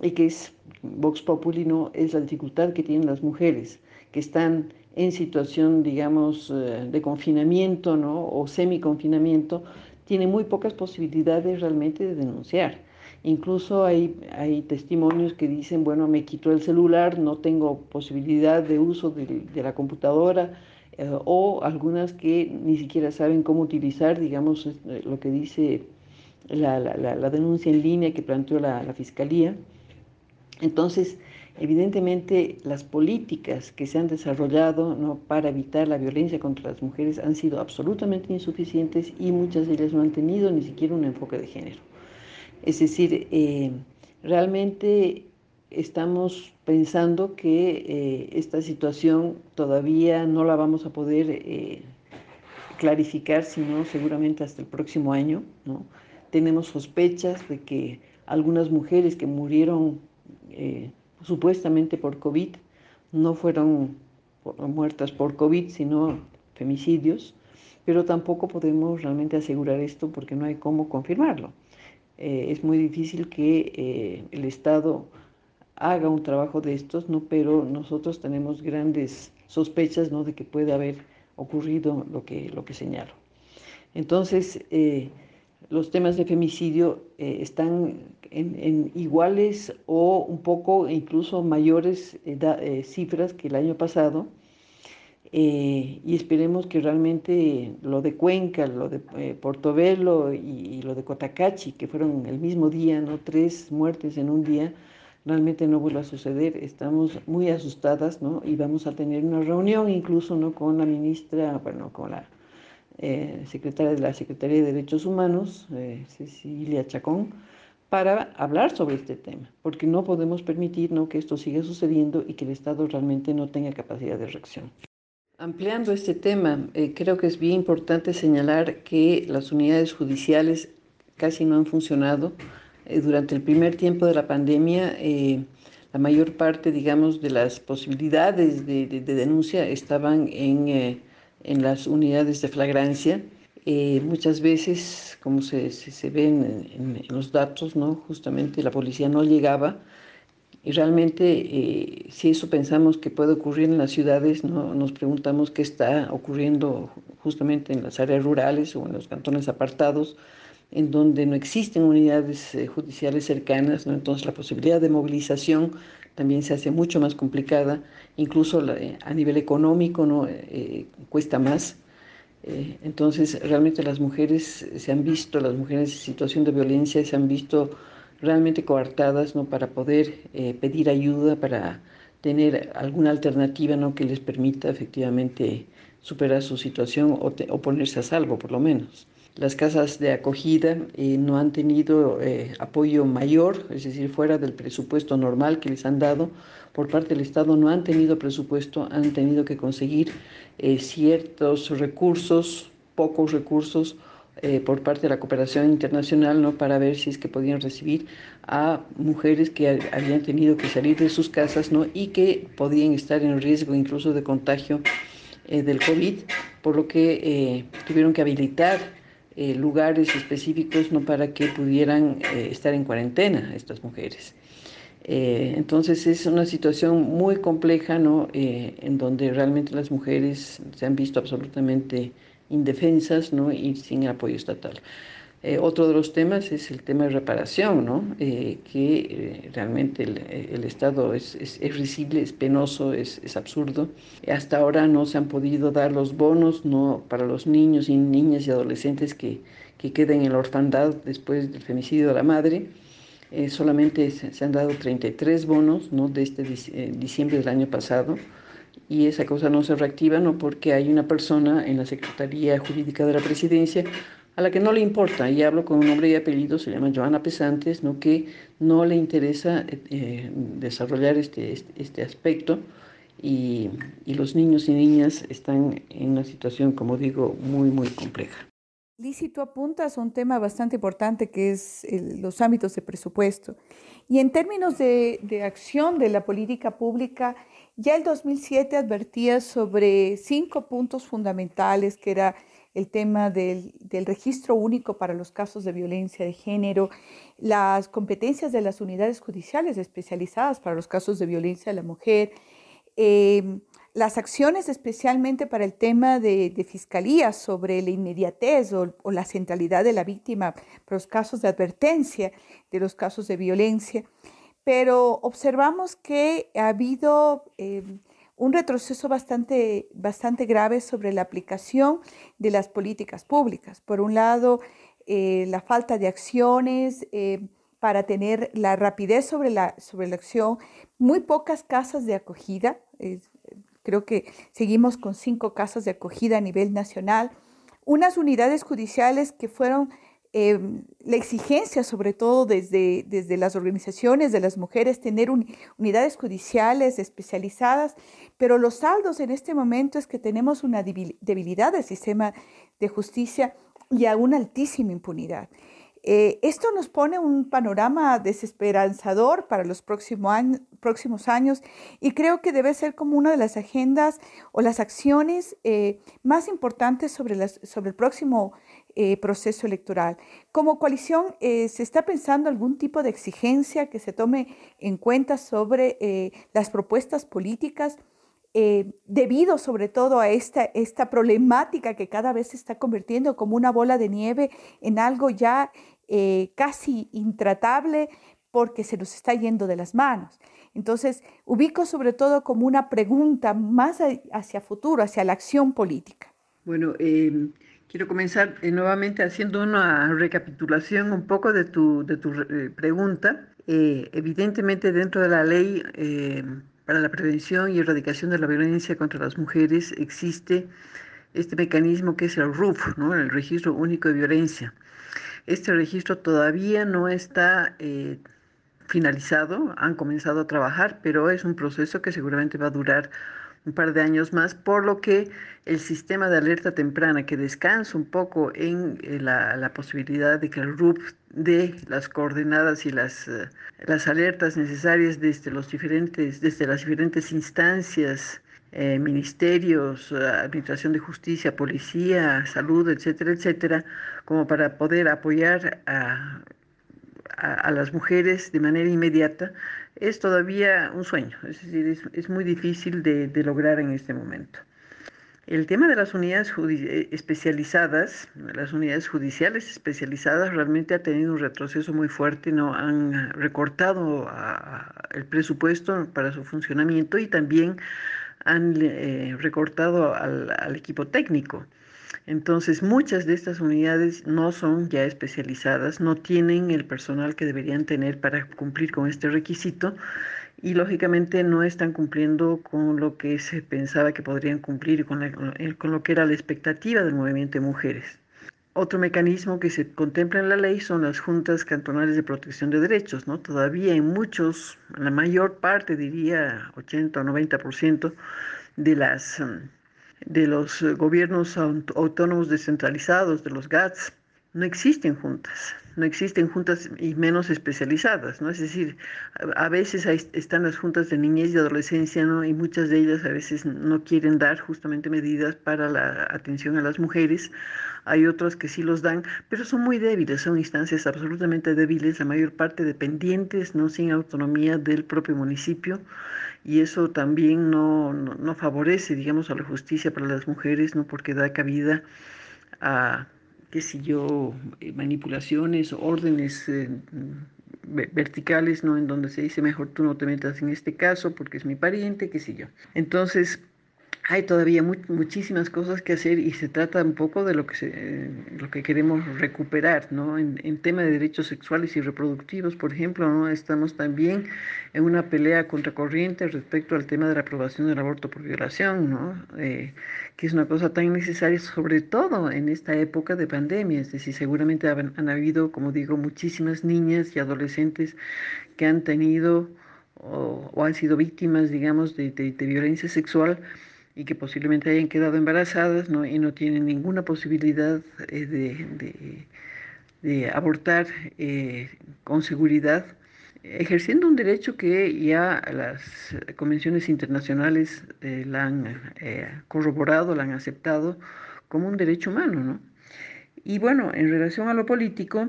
y que es Vox Populi no es la dificultad que tienen las mujeres que están en situación, digamos, eh, de confinamiento ¿no? o semi-confinamiento, tiene muy pocas posibilidades realmente de denunciar. Incluso hay, hay testimonios que dicen, bueno, me quitó el celular, no tengo posibilidad de uso de, la computadora, eh, o algunas que ni siquiera saben cómo utilizar, digamos, eh, lo que dice la, la, la denuncia en línea que planteó la, la Fiscalía. Entonces, Evidentemente, las políticas que se han desarrollado ¿no? para evitar la violencia contra las mujeres han sido absolutamente insuficientes y muchas de ellas no han tenido ni siquiera un enfoque de género. Es decir, eh, realmente estamos pensando que eh, esta situación todavía no la vamos a poder eh, clarificar, sino seguramente hasta el próximo año. Tenemos sospechas de que algunas mujeres que murieron supuestamente por COVID, no fueron muertas por COVID, sino femicidios, pero tampoco podemos realmente asegurar esto porque no hay cómo confirmarlo. Eh, es muy difícil que eh, el Estado haga un trabajo de estos, ¿no? pero nosotros tenemos grandes sospechas ¿no? de que puede haber ocurrido lo que, lo que señalo. Entonces, eh, los temas de femicidio están en, en, iguales o un poco incluso mayores cifras que el año pasado eh, y esperemos que realmente lo de Cuenca, lo de eh, Portobelo y, lo de Cotacachi, que fueron el mismo día, no tres muertes en un día, realmente no vuelva a suceder. Estamos muy asustadas ¿no? y vamos a tener una reunión incluso ¿no? con la ministra, bueno, con la eh, secretaria de la Secretaría de Derechos Humanos, eh, Cecilia Chacón, para hablar sobre este tema, porque no podemos permitir ¿no? que esto siga sucediendo y que el Estado realmente no tenga capacidad de reacción. Ampliando este tema, eh, creo que es bien importante señalar que las unidades judiciales casi no han funcionado. Eh, durante el primer tiempo de la pandemia, eh, la mayor parte, digamos, de las posibilidades de, de, de denuncia estaban en, eh, en, las unidades de flagrancia. Muchas veces, como se, se, se ve en, en, en, los datos, ¿no? justamente la policía no llegaba. Y realmente, eh, si eso pensamos que puede ocurrir en las ciudades, ¿no? nos preguntamos qué está ocurriendo justamente en las áreas rurales o en los cantones apartados, en donde no existen unidades eh, judiciales cercanas, entonces la posibilidad de movilización también se hace mucho más complicada, incluso eh, a nivel económico ¿no? Eh, cuesta más. Eh, entonces realmente las mujeres se han visto, las mujeres en situación de violencia se han visto realmente coartadas ¿no? para poder eh, pedir ayuda, para tener alguna alternativa ¿no? que les permita efectivamente superar su situación o, ponerse a salvo por lo menos. Las casas de acogida eh, no han tenido eh, apoyo mayor, es decir, fuera del presupuesto normal que les han dado por parte del Estado, no han tenido presupuesto, han tenido que conseguir eh, ciertos recursos, pocos recursos, eh, por parte de la cooperación internacional, ¿no? Para ver si es que podían recibir a mujeres que habían tenido que salir de sus casas, ¿no? Y que podían estar en riesgo incluso de contagio eh, del COVID, por lo que eh, tuvieron que habilitar lugares específicos ¿no? para que pudieran estar en cuarentena estas mujeres. Entonces es una situación muy compleja, ¿no? en donde realmente las mujeres se han visto absolutamente indefensas ¿no? y sin apoyo estatal. Eh, otro de los temas es el tema de reparación, ¿no? Eh, que eh, realmente el, Estado es, es, es, risible, es penoso, es, es, absurdo. Hasta ahora no se han podido dar los bonos ¿no? para los niños y niñas y adolescentes que, que queden en la orfandad después del femicidio de la madre. solamente se, se, han dado 33 bonos ¿no? de este diciembre del año pasado y esa cosa no se reactiva ¿no? porque hay una persona en la Secretaría Jurídica de la Presidencia a la que no le importa, y hablo con un nombre y apellido, se llama Joana Pesantes, ¿no? que no le interesa eh, desarrollar este, este, este aspecto y, y, los niños y niñas están en una situación, como digo, muy, muy compleja. Lizy, tú apuntas a un tema bastante importante que es los ámbitos de presupuesto. Y en términos de, de acción de la política pública, ya el 2007 advertía sobre cinco puntos fundamentales que era el tema del, del, registro único para los casos de violencia de género, las competencias de las unidades judiciales especializadas para los casos de violencia de la mujer, eh, las acciones especialmente para el tema de, de fiscalía sobre la inmediatez o, o, la centralidad de la víctima para los casos de advertencia de los casos de violencia. Pero observamos que ha habido... Eh, un retroceso bastante, bastante grave sobre la aplicación de las políticas públicas. Por un lado, eh, la falta de acciones eh, para tener la rapidez sobre la, sobre la acción, muy pocas casas de acogida, eh, creo que seguimos con cinco casas de acogida a nivel nacional, unas unidades judiciales que fueron eh, la exigencia, sobre todo desde, desde las organizaciones de las mujeres, tener un, unidades judiciales especializadas, pero los saldos en este momento es que tenemos una debilidad del sistema de justicia y a una altísima impunidad. Eh, esto nos pone un panorama desesperanzador para los próximo próximos años y creo que debe ser como una de las agendas o las acciones eh, más importantes sobre, las, sobre el próximo eh, proceso electoral. Como coalición, eh, ¿se está pensando algún tipo de exigencia que se tome en cuenta sobre eh, las propuestas políticas? Debido sobre todo a esta, esta problemática que cada vez se está convirtiendo como una bola de nieve en algo ya casi intratable porque se nos está yendo de las manos. Entonces, ubico sobre todo como una pregunta más hacia futuro, hacia la acción política. Bueno, eh, Quiero comenzar eh, nuevamente haciendo una recapitulación un poco de tu, de tu eh, pregunta. Eh, evidentemente, dentro de la ley para la prevención y erradicación de la violencia contra las mujeres existe este mecanismo que es el RUF, ¿no? el Registro Único de Violencia. Este registro todavía no está finalizado, han comenzado a trabajar, pero es un proceso que seguramente va a durar un par de años más, por lo que el sistema de alerta temprana, que descansa un poco en eh, la, posibilidad de que el RUP dé las coordenadas y las, uh, las alertas necesarias desde, los diferentes, desde las diferentes instancias, eh, ministerios, administración de justicia, policía, salud, etcétera, etcétera, como para poder apoyar a, a las mujeres de manera inmediata, es todavía un sueño, es decir, es, muy difícil de, lograr en este momento. El tema de las unidades eh, especializadas, las unidades judiciales especializadas realmente ha tenido un retroceso muy fuerte, no han recortado el presupuesto para su funcionamiento y también han eh, recortado al, al equipo técnico. Entonces, muchas de estas unidades no son ya especializadas, no tienen el personal que deberían tener para cumplir con este requisito y lógicamente no están cumpliendo con lo que se pensaba que podrían cumplir con, la, con lo que era la expectativa del movimiento de mujeres. Otro mecanismo que se contempla en la ley son las juntas cantonales de protección de derechos, ¿no? Todavía en muchos, la mayor parte, diría 80 o 90% de las de los gobiernos autónomos descentralizados, de los GATS, no existen juntas, no existen juntas y menos especializadas, ¿no? Es decir, a veces están las juntas de niñez y adolescencia, ¿no? Y muchas de ellas a veces no quieren dar justamente medidas para la atención a las mujeres. Hay otras que sí los dan, pero son muy débiles, son instancias absolutamente débiles, la mayor parte dependientes, ¿no? Sin autonomía del propio municipio. Y eso también no, no, no favorece, digamos, a la justicia para las mujeres, ¿no? Porque da cabida a qué sé yo, manipulaciones, órdenes eh, verticales, ¿no? En donde se dice, mejor tú no te metas en este caso porque es mi pariente, qué sé yo. Entonces, hay todavía muchísimas cosas que hacer y se trata un poco de lo que, se, eh, lo que queremos recuperar, ¿no? En, en, tema de derechos sexuales y reproductivos, por ejemplo, ¿no? Estamos también en una pelea contracorriente respecto al tema de la aprobación del aborto por violación, ¿no? Eh, que es una cosa tan necesaria, sobre todo en esta época de pandemia, es decir, seguramente han, habido, como digo, muchísimas niñas y adolescentes que han tenido o, han sido víctimas, digamos, de, de violencia sexual y que posiblemente hayan quedado embarazadas ¿no? y no tienen ninguna posibilidad eh, de, de, de, abortar eh, con seguridad, ejerciendo un derecho que ya las convenciones internacionales eh, la han corroborado, la han aceptado como un derecho humano. ¿no? Y bueno, en relación a lo político,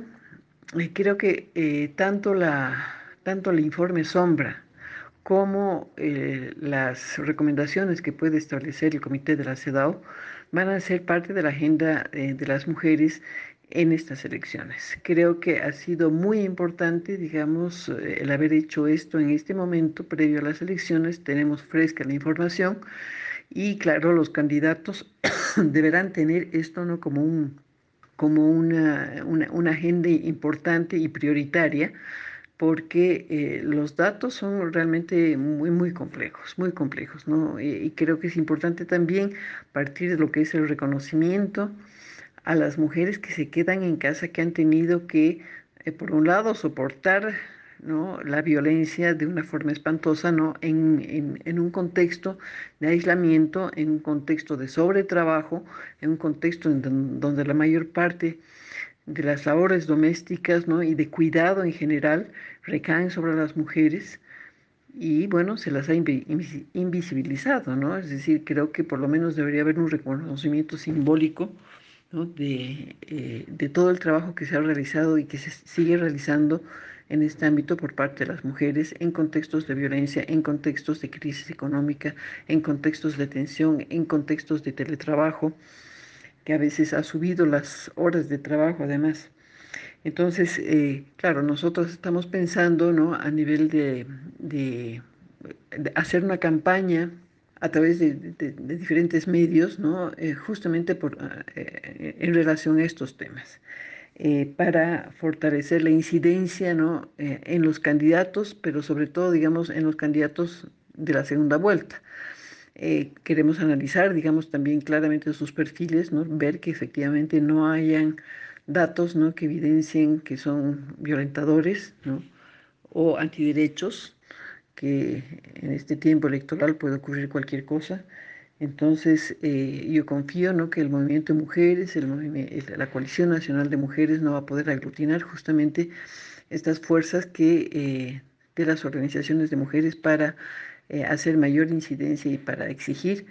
creo que tanto, la, tanto el informe Sombra, como eh, las recomendaciones que puede establecer el comité de la CEDAW van a ser parte de la agenda eh, de las mujeres en estas elecciones. Creo que ha sido muy importante, digamos, eh, el haber hecho esto en este momento previo a las elecciones. Tenemos fresca la información y, claro, los candidatos deberán tener esto no como un como una, una, una agenda importante y prioritaria porque eh, los datos son realmente muy, muy complejos, muy complejos, ¿no? Y, y, creo que es importante también partir de lo que es el reconocimiento a las mujeres que se quedan en casa, que han tenido que, eh, por un lado, soportar ¿no? la violencia de una forma espantosa, ¿no? En, en, en, un contexto de aislamiento, en un contexto de sobretrabajo, en un contexto en donde la mayor parte de las labores domésticas ¿no? y de cuidado en general recaen sobre las mujeres y bueno, se las ha invisibilizado, ¿no? Es decir, creo que por lo menos debería haber un reconocimiento simbólico de, eh, de todo el trabajo que se ha realizado y que se sigue realizando en este ámbito por parte de las mujeres en contextos de violencia, en contextos de crisis económica, en contextos de tensión, en contextos de teletrabajo que a veces ha subido las horas de trabajo además. Entonces, eh, claro, nosotros estamos pensando ¿no? a nivel de, de, hacer una campaña a través de, diferentes medios, ¿no? Eh, justamente por, eh, en relación a estos temas, para fortalecer la incidencia ¿no? En los candidatos, pero sobre todo, digamos, en los candidatos de la segunda vuelta. Eh, queremos analizar, digamos, también claramente sus perfiles, ¿no? ver que efectivamente no hayan datos ¿no? que evidencien que son violentadores ¿no? o antiderechos, que en este tiempo electoral puede ocurrir cualquier cosa. Entonces, eh, yo confío ¿no? que el movimiento de mujeres, el, la coalición nacional de mujeres no va a poder aglutinar justamente estas fuerzas que, eh, de las organizaciones de mujeres para eh, hacer mayor incidencia y para exigir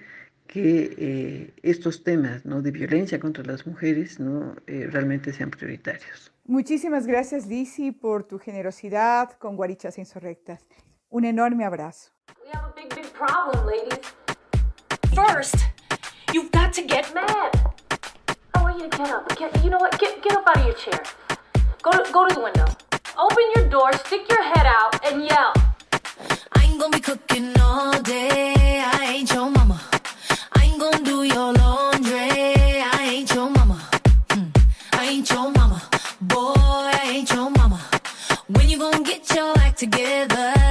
que eh, estos temas ¿no? de violencia contra las mujeres ¿no? Eh, realmente sean prioritarios. Muchísimas gracias, Lisi, por tu generosidad con Guarichas Insurrectas. Un enorme abrazo. We have a big, big problem, ladies. First, you've got to get mad. I want you to get up. Go to the window. Open your door, stick your head out, and yell. Gonna be cooking all day. I ain't your mama. I ain't gonna do your laundry. I ain't your mama. Mm. I ain't your mama. Boy, I ain't your mama. When you gonna get your act together?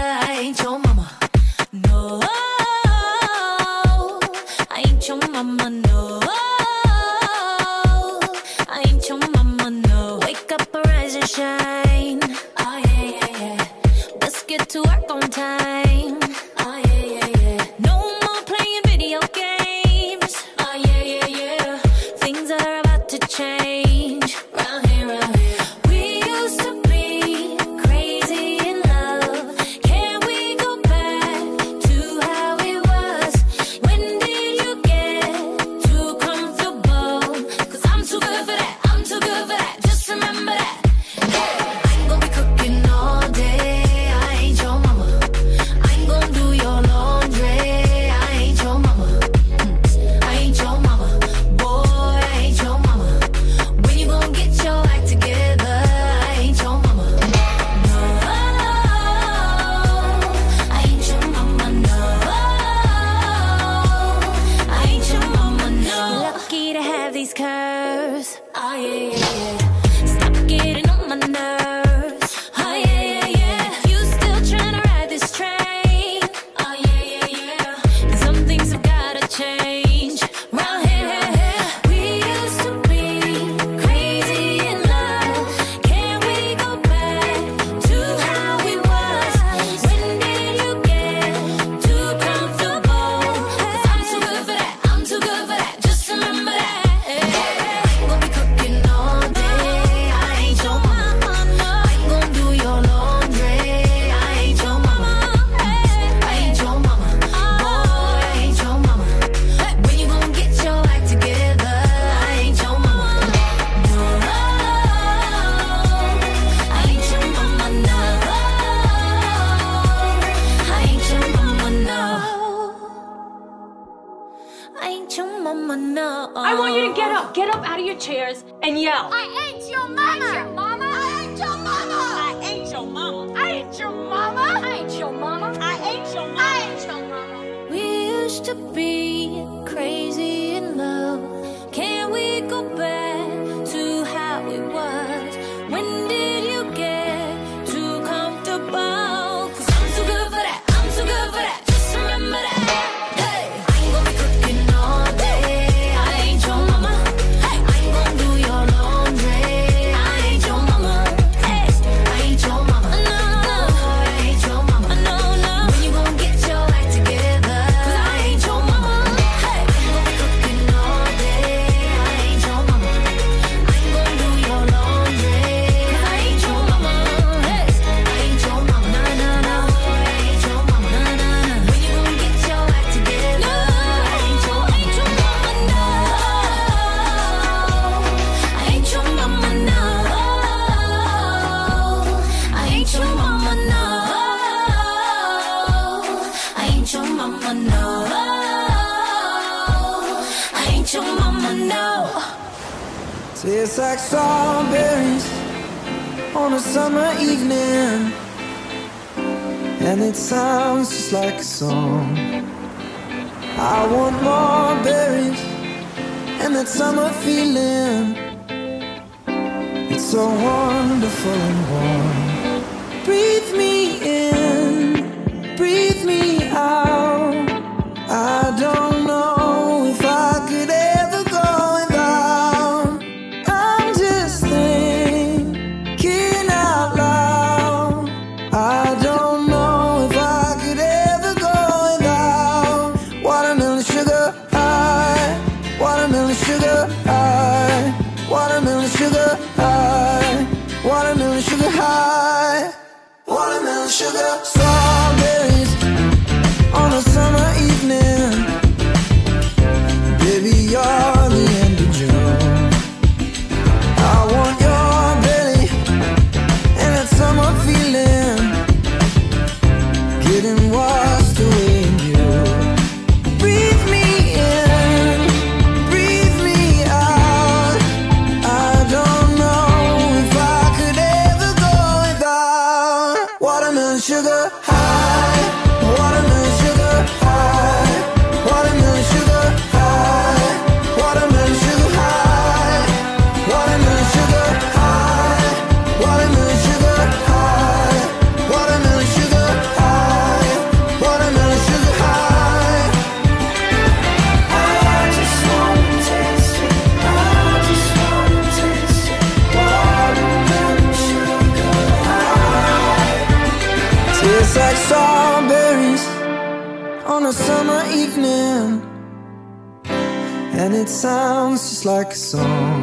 Like a song.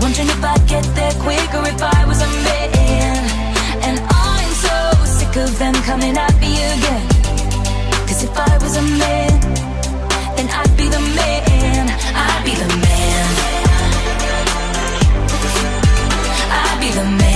Wondering if I'd get there quicker if I was a man. And I'm so sick of them coming at me again. Cause if I was a man, then I'd be the man. I'd be the man. I'd be the man.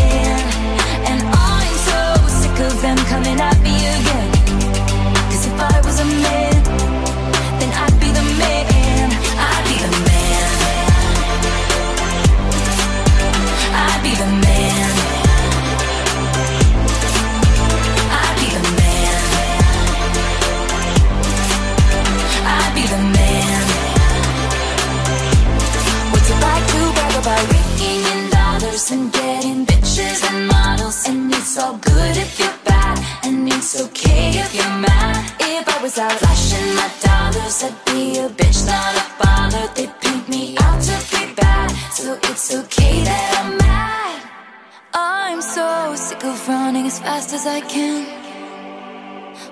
And I'm so sick of them coming at me again. Cause if I was a man, then I'd be the man. I'd be the man. I'd be the man. It's all good if you're bad, and it's okay if you're mad. If I was out flashing my dollars, I'd be a bitch, not a baller. They paint me out to be bad, so it's okay that I'm mad. I'm so sick of running as fast as I can.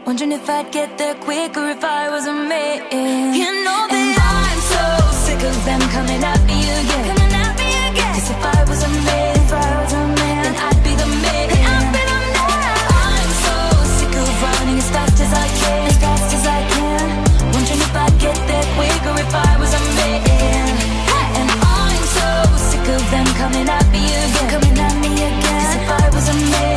Wondering if I'd get there quicker if I was a man. You know that I'm so sick of them coming at me again. Coming at me again. Cause if I was a man, if I was a them coming at me again. Coming at me again. 'Cause if I was a man,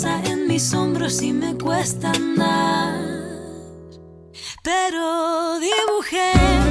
en mis hombros y me cuesta andar. Pero dibujé.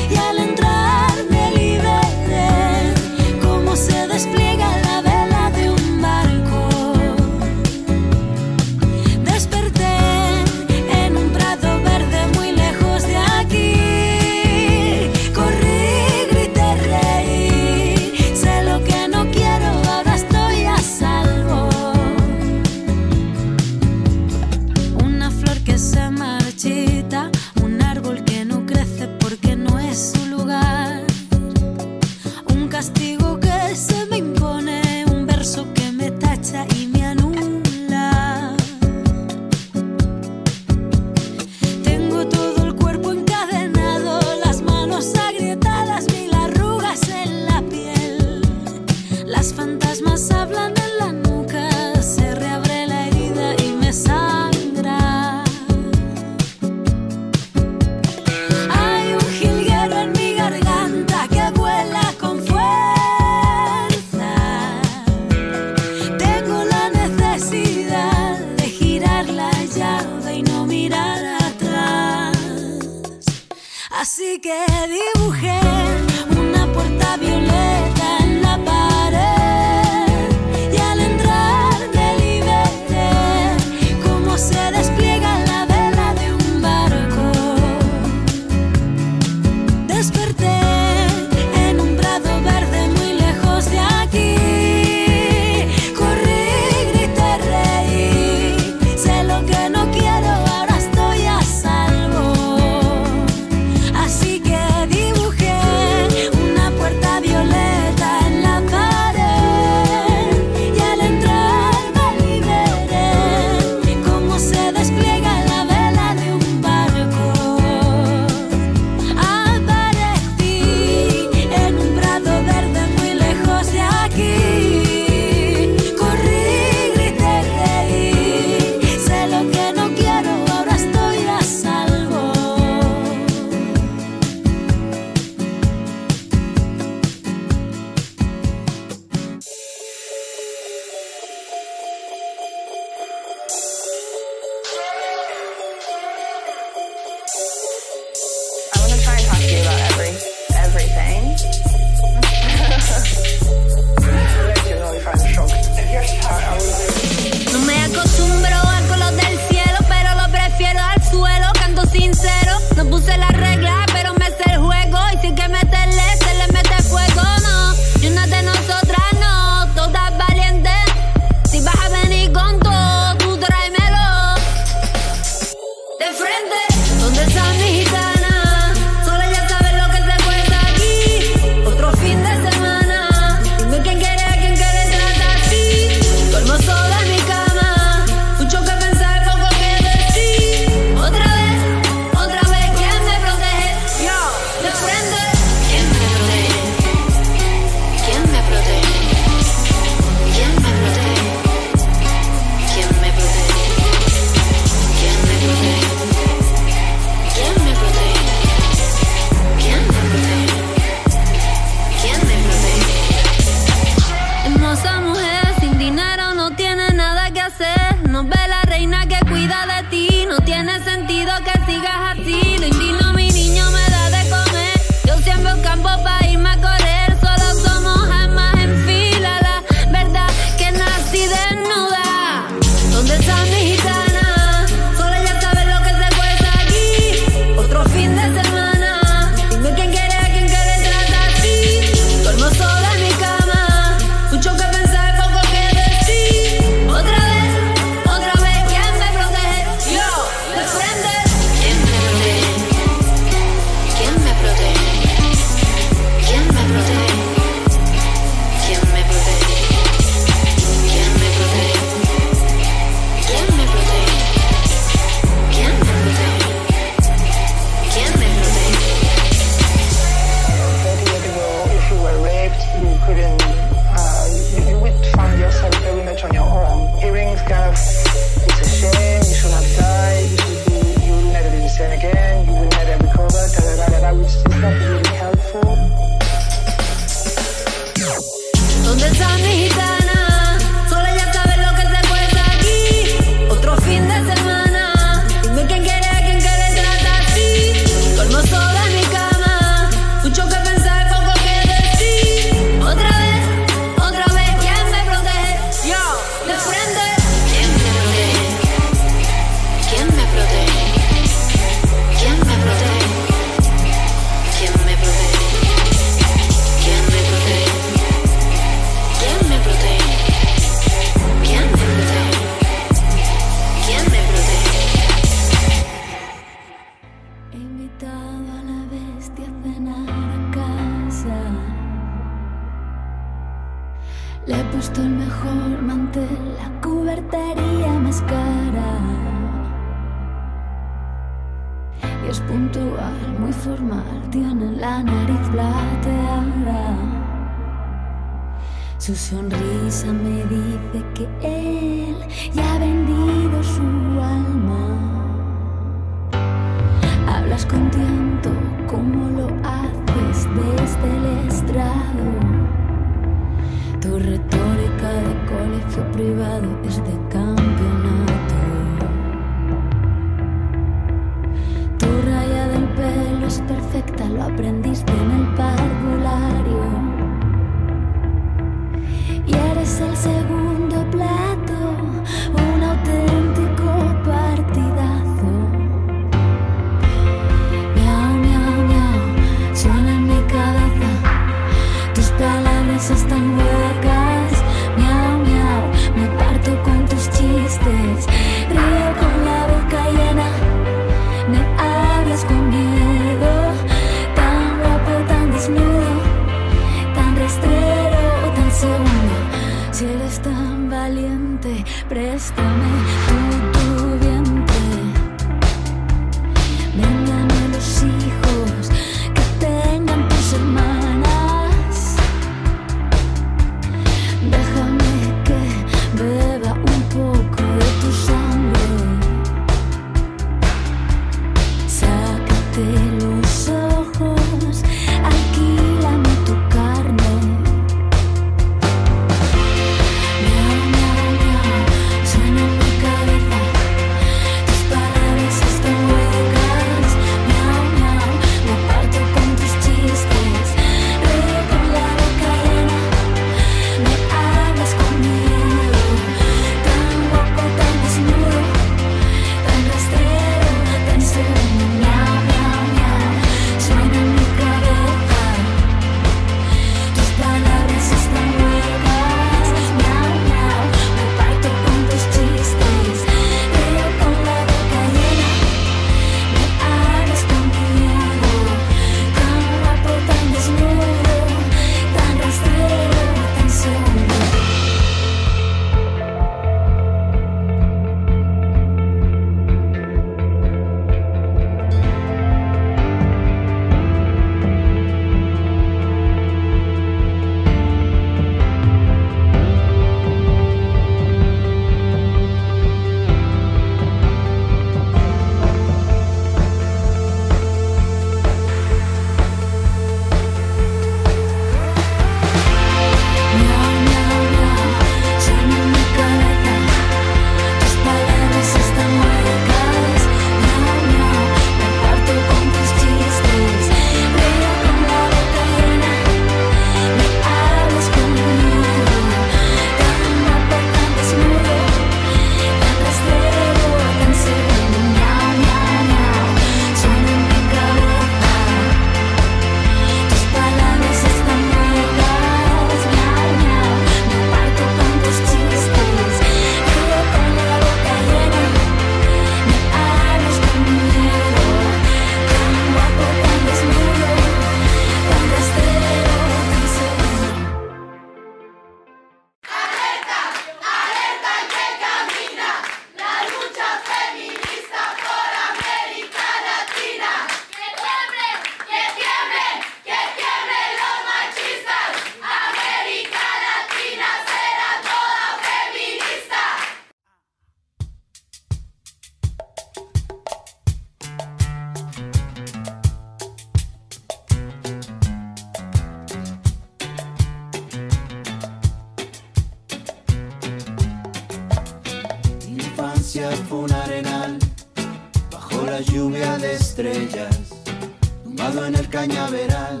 Tumbado en el cañaveral,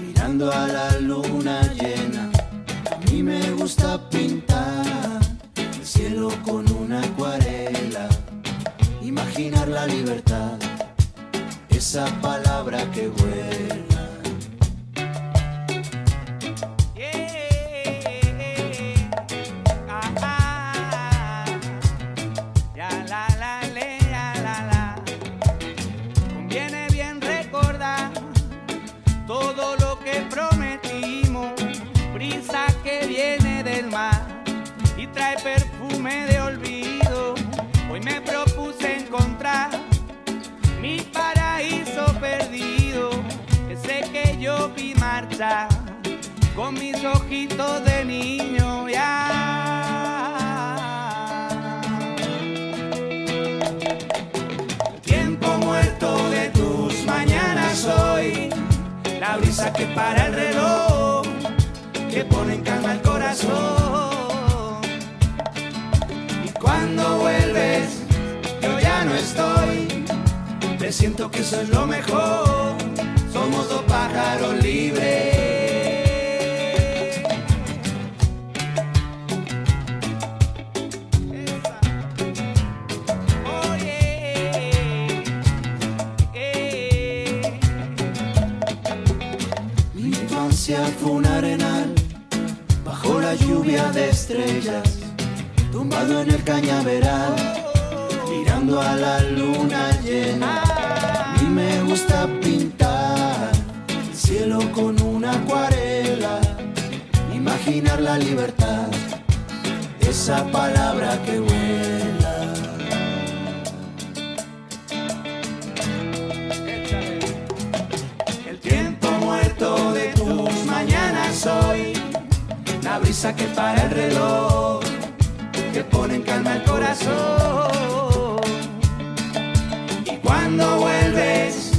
mirando a la luna llena. A mí me gusta pintar el cielo con una acuarela, imaginar la libertad, esa palabra que vuela. Con mis ojitos de niño ya. Tiempo muerto de tus mañanas hoy, la brisa que para el reloj, que pone en calma el corazón. Y cuando vuelves, yo ya no estoy, presiento que eso es lo mejor, somos dos pájaros libres. Mi infancia fue un arenal bajo la lluvia de estrellas, tumbado en el cañaveral, mirando a la luna llena. A mí me gusta pintar cielo con una acuarela, imaginar la libertad, esa palabra que vuela. El tiempo muerto de tus mañanas hoy, la brisa que para el reloj, que pone en calma el corazón. Y cuando vuelves,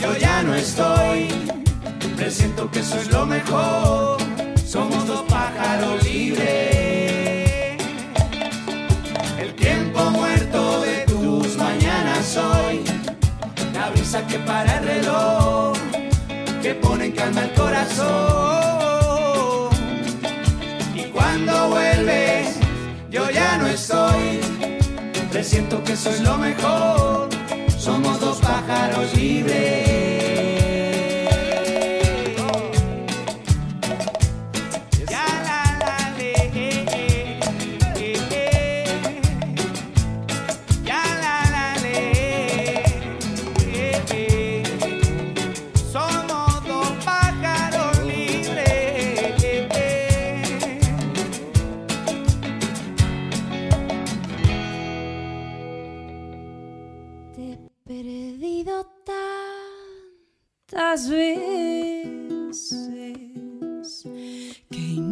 yo ya no estoy, presiento que eso es lo mejor, somos dos pájaros libres. El tiempo muerto de tus mañanas hoy, la brisa que para el reloj, que pone en calma el corazón. Y cuando vuelves, yo ya no estoy, presiento que eso es lo mejor, somos dos pájaros libres.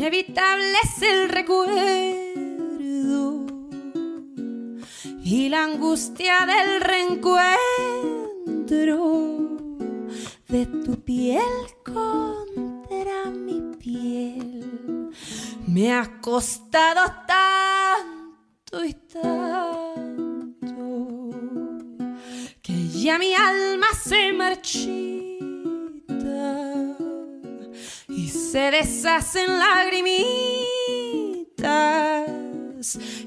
Inevitable es el recuerdo y la angustia del reencuentro de tu piel contra mi piel. Me ha costado tanto y tanto que ya mi alma se marchita se deshacen lagrimitas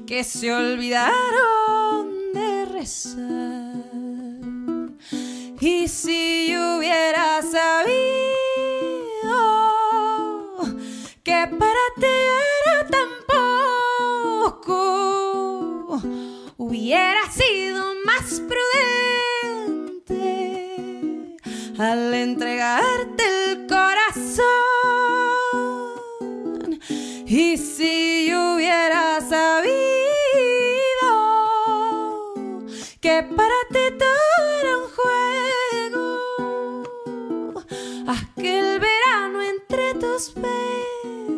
que se olvidaron de rezar. Y si yo hubiera sabido que para ti era tan poco, hubiera sido más prudente al entregarte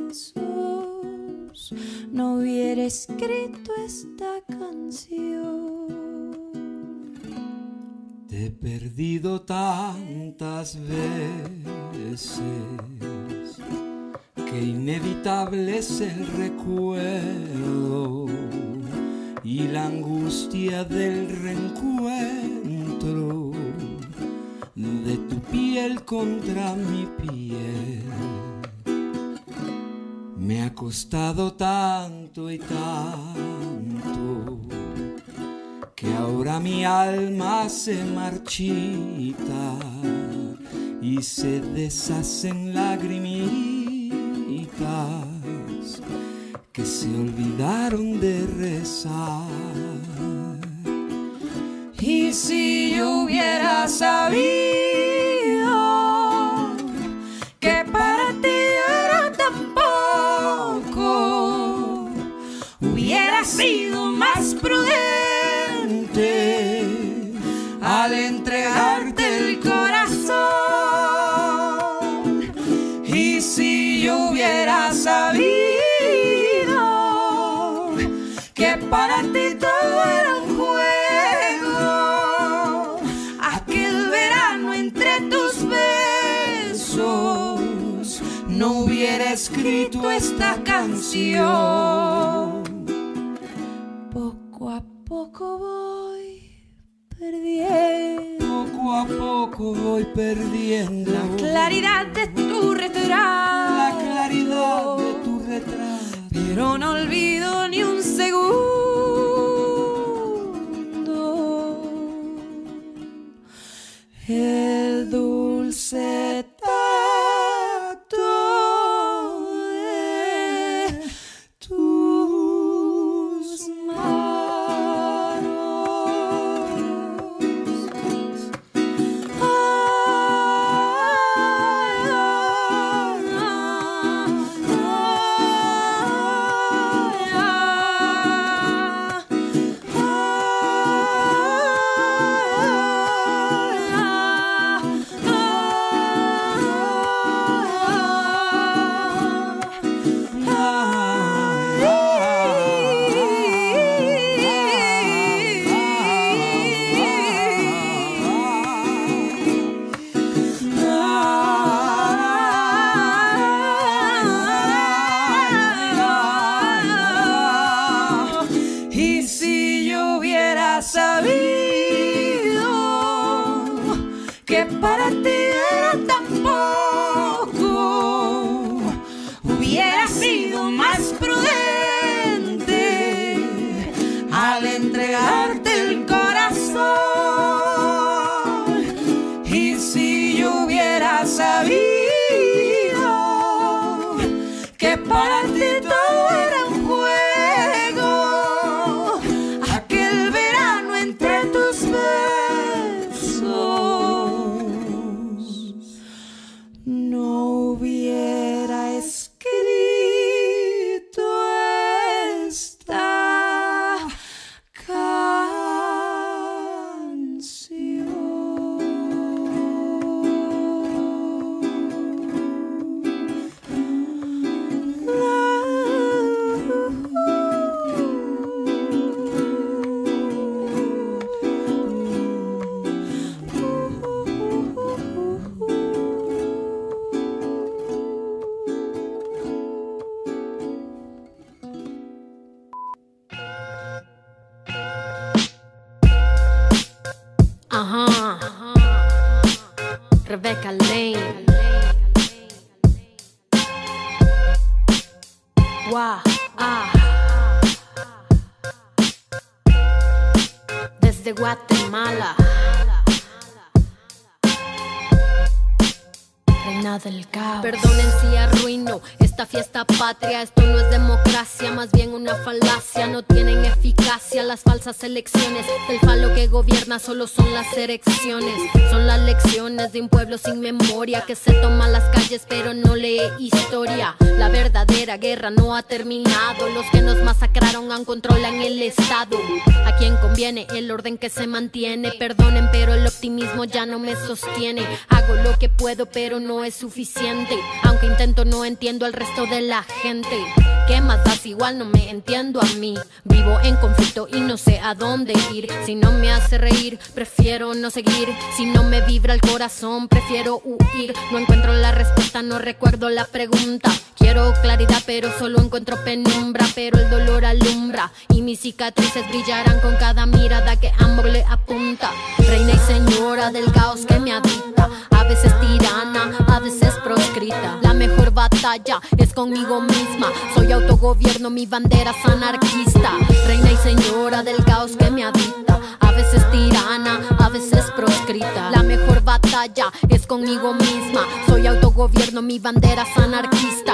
besos, no hubiera escrito esta canción. Te he perdido tantas veces que inevitable es el recuerdo y la angustia del reencuentro de tu piel contra mi piel. Me ha costado tanto y tanto que ahora mi alma se marchita y se deshacen lagrimitas que se olvidaron de rezar. Y si yo hubiera sabido que para ti sido más prudente al entregarte el corazón. Y si yo hubiera sabido que para ti todo era un juego, aquel verano entre tus besos, no hubiera escrito esta canción. Poco a poco voy perdiendo. Poco a poco voy perdiendo la claridad de tu retrato. La claridad de tu retrato. Pero no olvido ni un segundo el dulce un pueblo sin memoria que se toma las calles pero no lee historia. La verdadera guerra no ha terminado. Los que nos masacraron aún controlan el Estado. El orden que se mantiene. Perdonen, pero el optimismo ya no me sostiene. Hago lo que puedo, pero no es suficiente. Aunque intento, no entiendo al resto de la gente. ¿qué más das? Igual no me entiendo a mí. Vivo en conflicto y no sé a dónde ir. Si no me hace reír, prefiero no seguir. Si no me vibra el corazón, prefiero huir. No encuentro la respuesta, no recuerdo la pregunta. Quiero claridad, pero solo encuentro penumbra. Pero el dolor alumbra y mis cicatrices brillarán con cada mirada que ambos le apunta. Reina y señora del caos que me habita. A veces tirana, a veces proscrita. La mejor batalla es conmigo misma. Soy autogobierno, mi bandera es anarquista. Reina y señora del caos que me habita. A veces tirana, a veces proscrita. La mejor batalla es conmigo misma. Soy autogobierno, mi bandera es anarquista.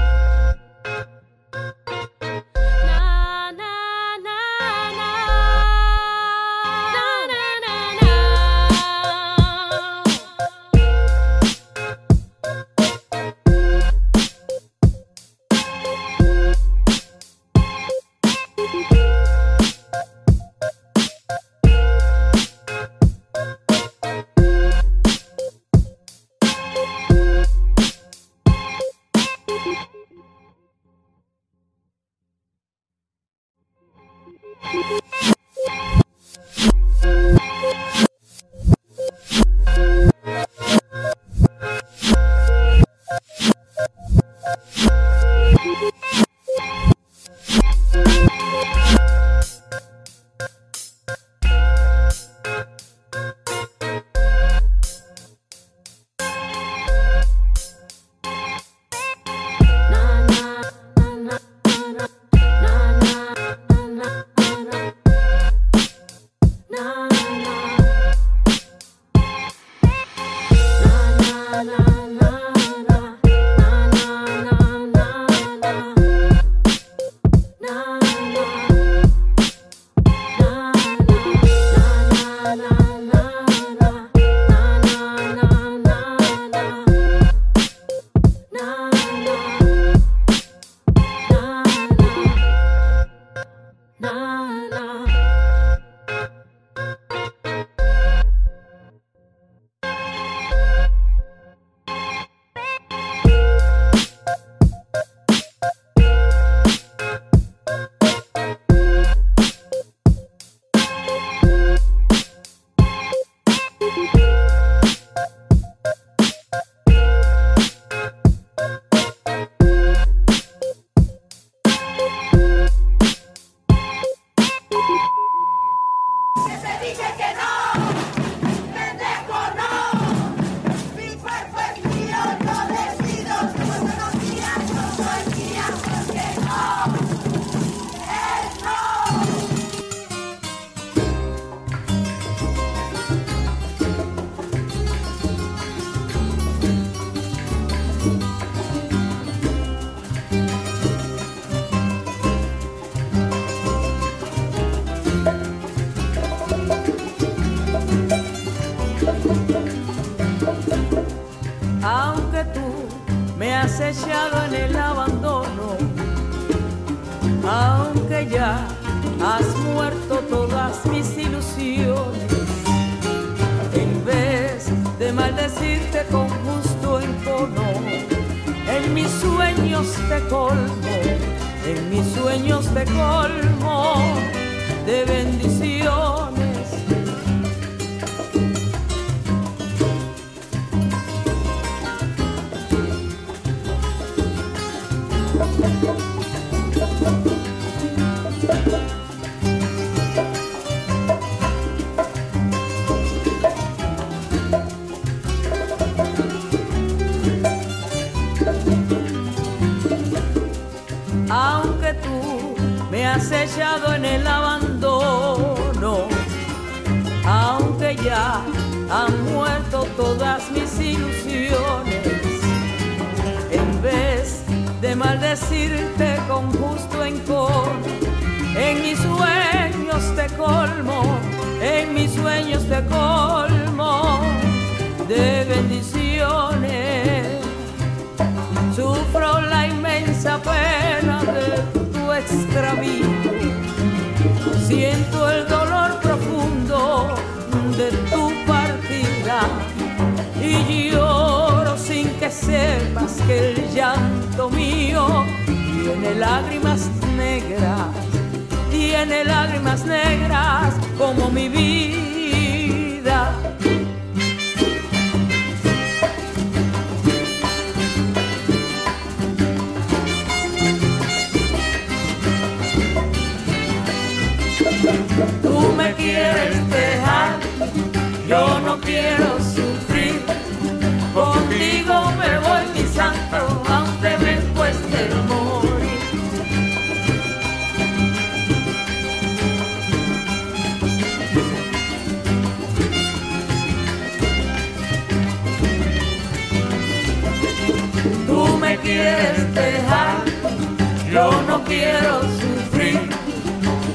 quiero sufrir.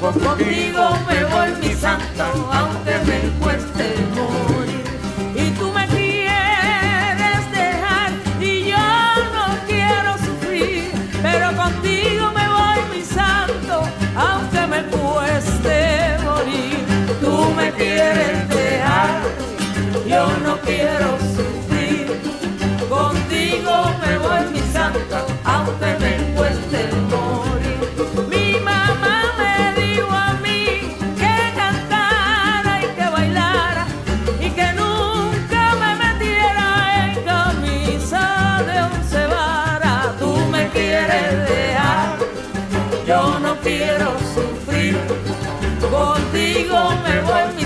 Contigo me voy, mi santo, aunque me cueste morir. Y tú me quieres dejar y yo no quiero sufrir. Pero contigo me voy, mi santo, aunque me cueste morir. Tú me quieres dejar, yo no quiero sufrir. Contigo me voy, mi santo, aunque me cueste morir. everyone.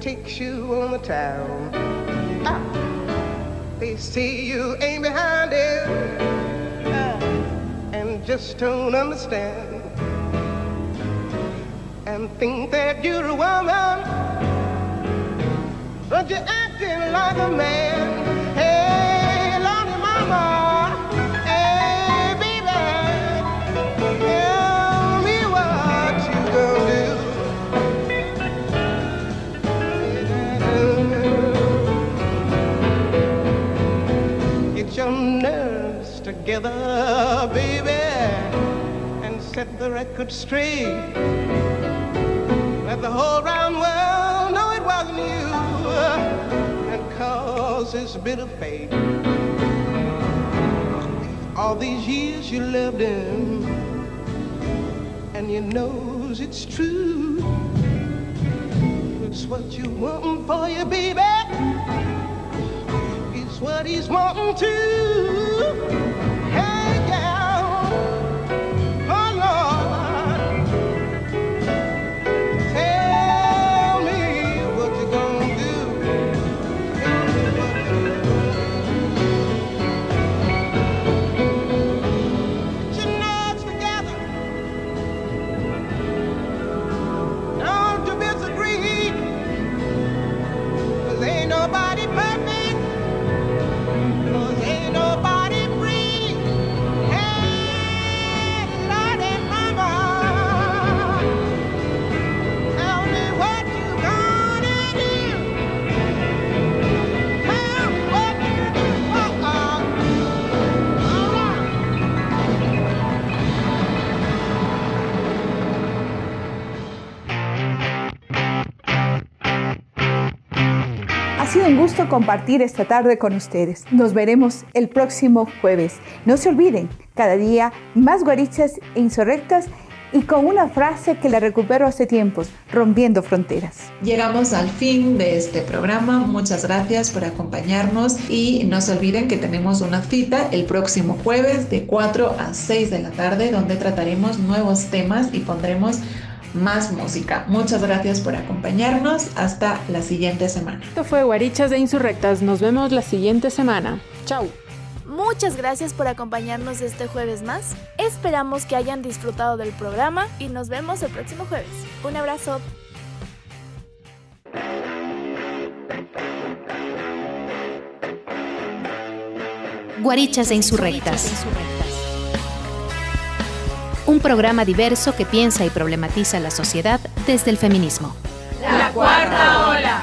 Takes you on the town. Ah, they say you ain't behind it ah, and just don't understand and think that you're a woman, but you're acting like a man. Together, baby, and set the record straight. Let the whole round world know it wasn't you that caused this bitter fate. All these years you loved him, and you knows it's true. It's what you want for your baby. It's what he's wanting to. Sido un gusto compartir esta tarde con ustedes. Nos veremos el próximo jueves. No se olviden, cada día más guarichas e insurrectas y con una frase que la recupero hace tiempos, rompiendo fronteras. Llegamos al fin de este programa. Muchas gracias por acompañarnos y no se olviden que tenemos una cita el próximo jueves de 4 a 6 de la tarde donde trataremos nuevos temas y pondremos más música. Muchas gracias por acompañarnos. Hasta la siguiente semana. Esto fue Guarichas de Insurrectas. Nos vemos la siguiente semana. Chao. Muchas gracias por acompañarnos este jueves más. Esperamos que hayan disfrutado del programa y nos vemos el próximo jueves. Un abrazo. Guarichas e Insurrectas. Un programa diverso que piensa y problematiza la sociedad desde el feminismo. La cuarta ola.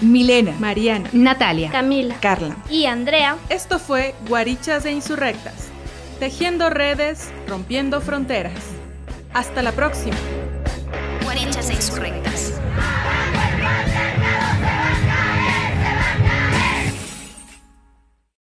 Milena, Mariana, Natalia, Camila, Carla. y Andrea. Esto fue Guarichas e Insurrectas. Tejiendo redes, rompiendo fronteras. Hasta la próxima. Guarichas e Insurrectas.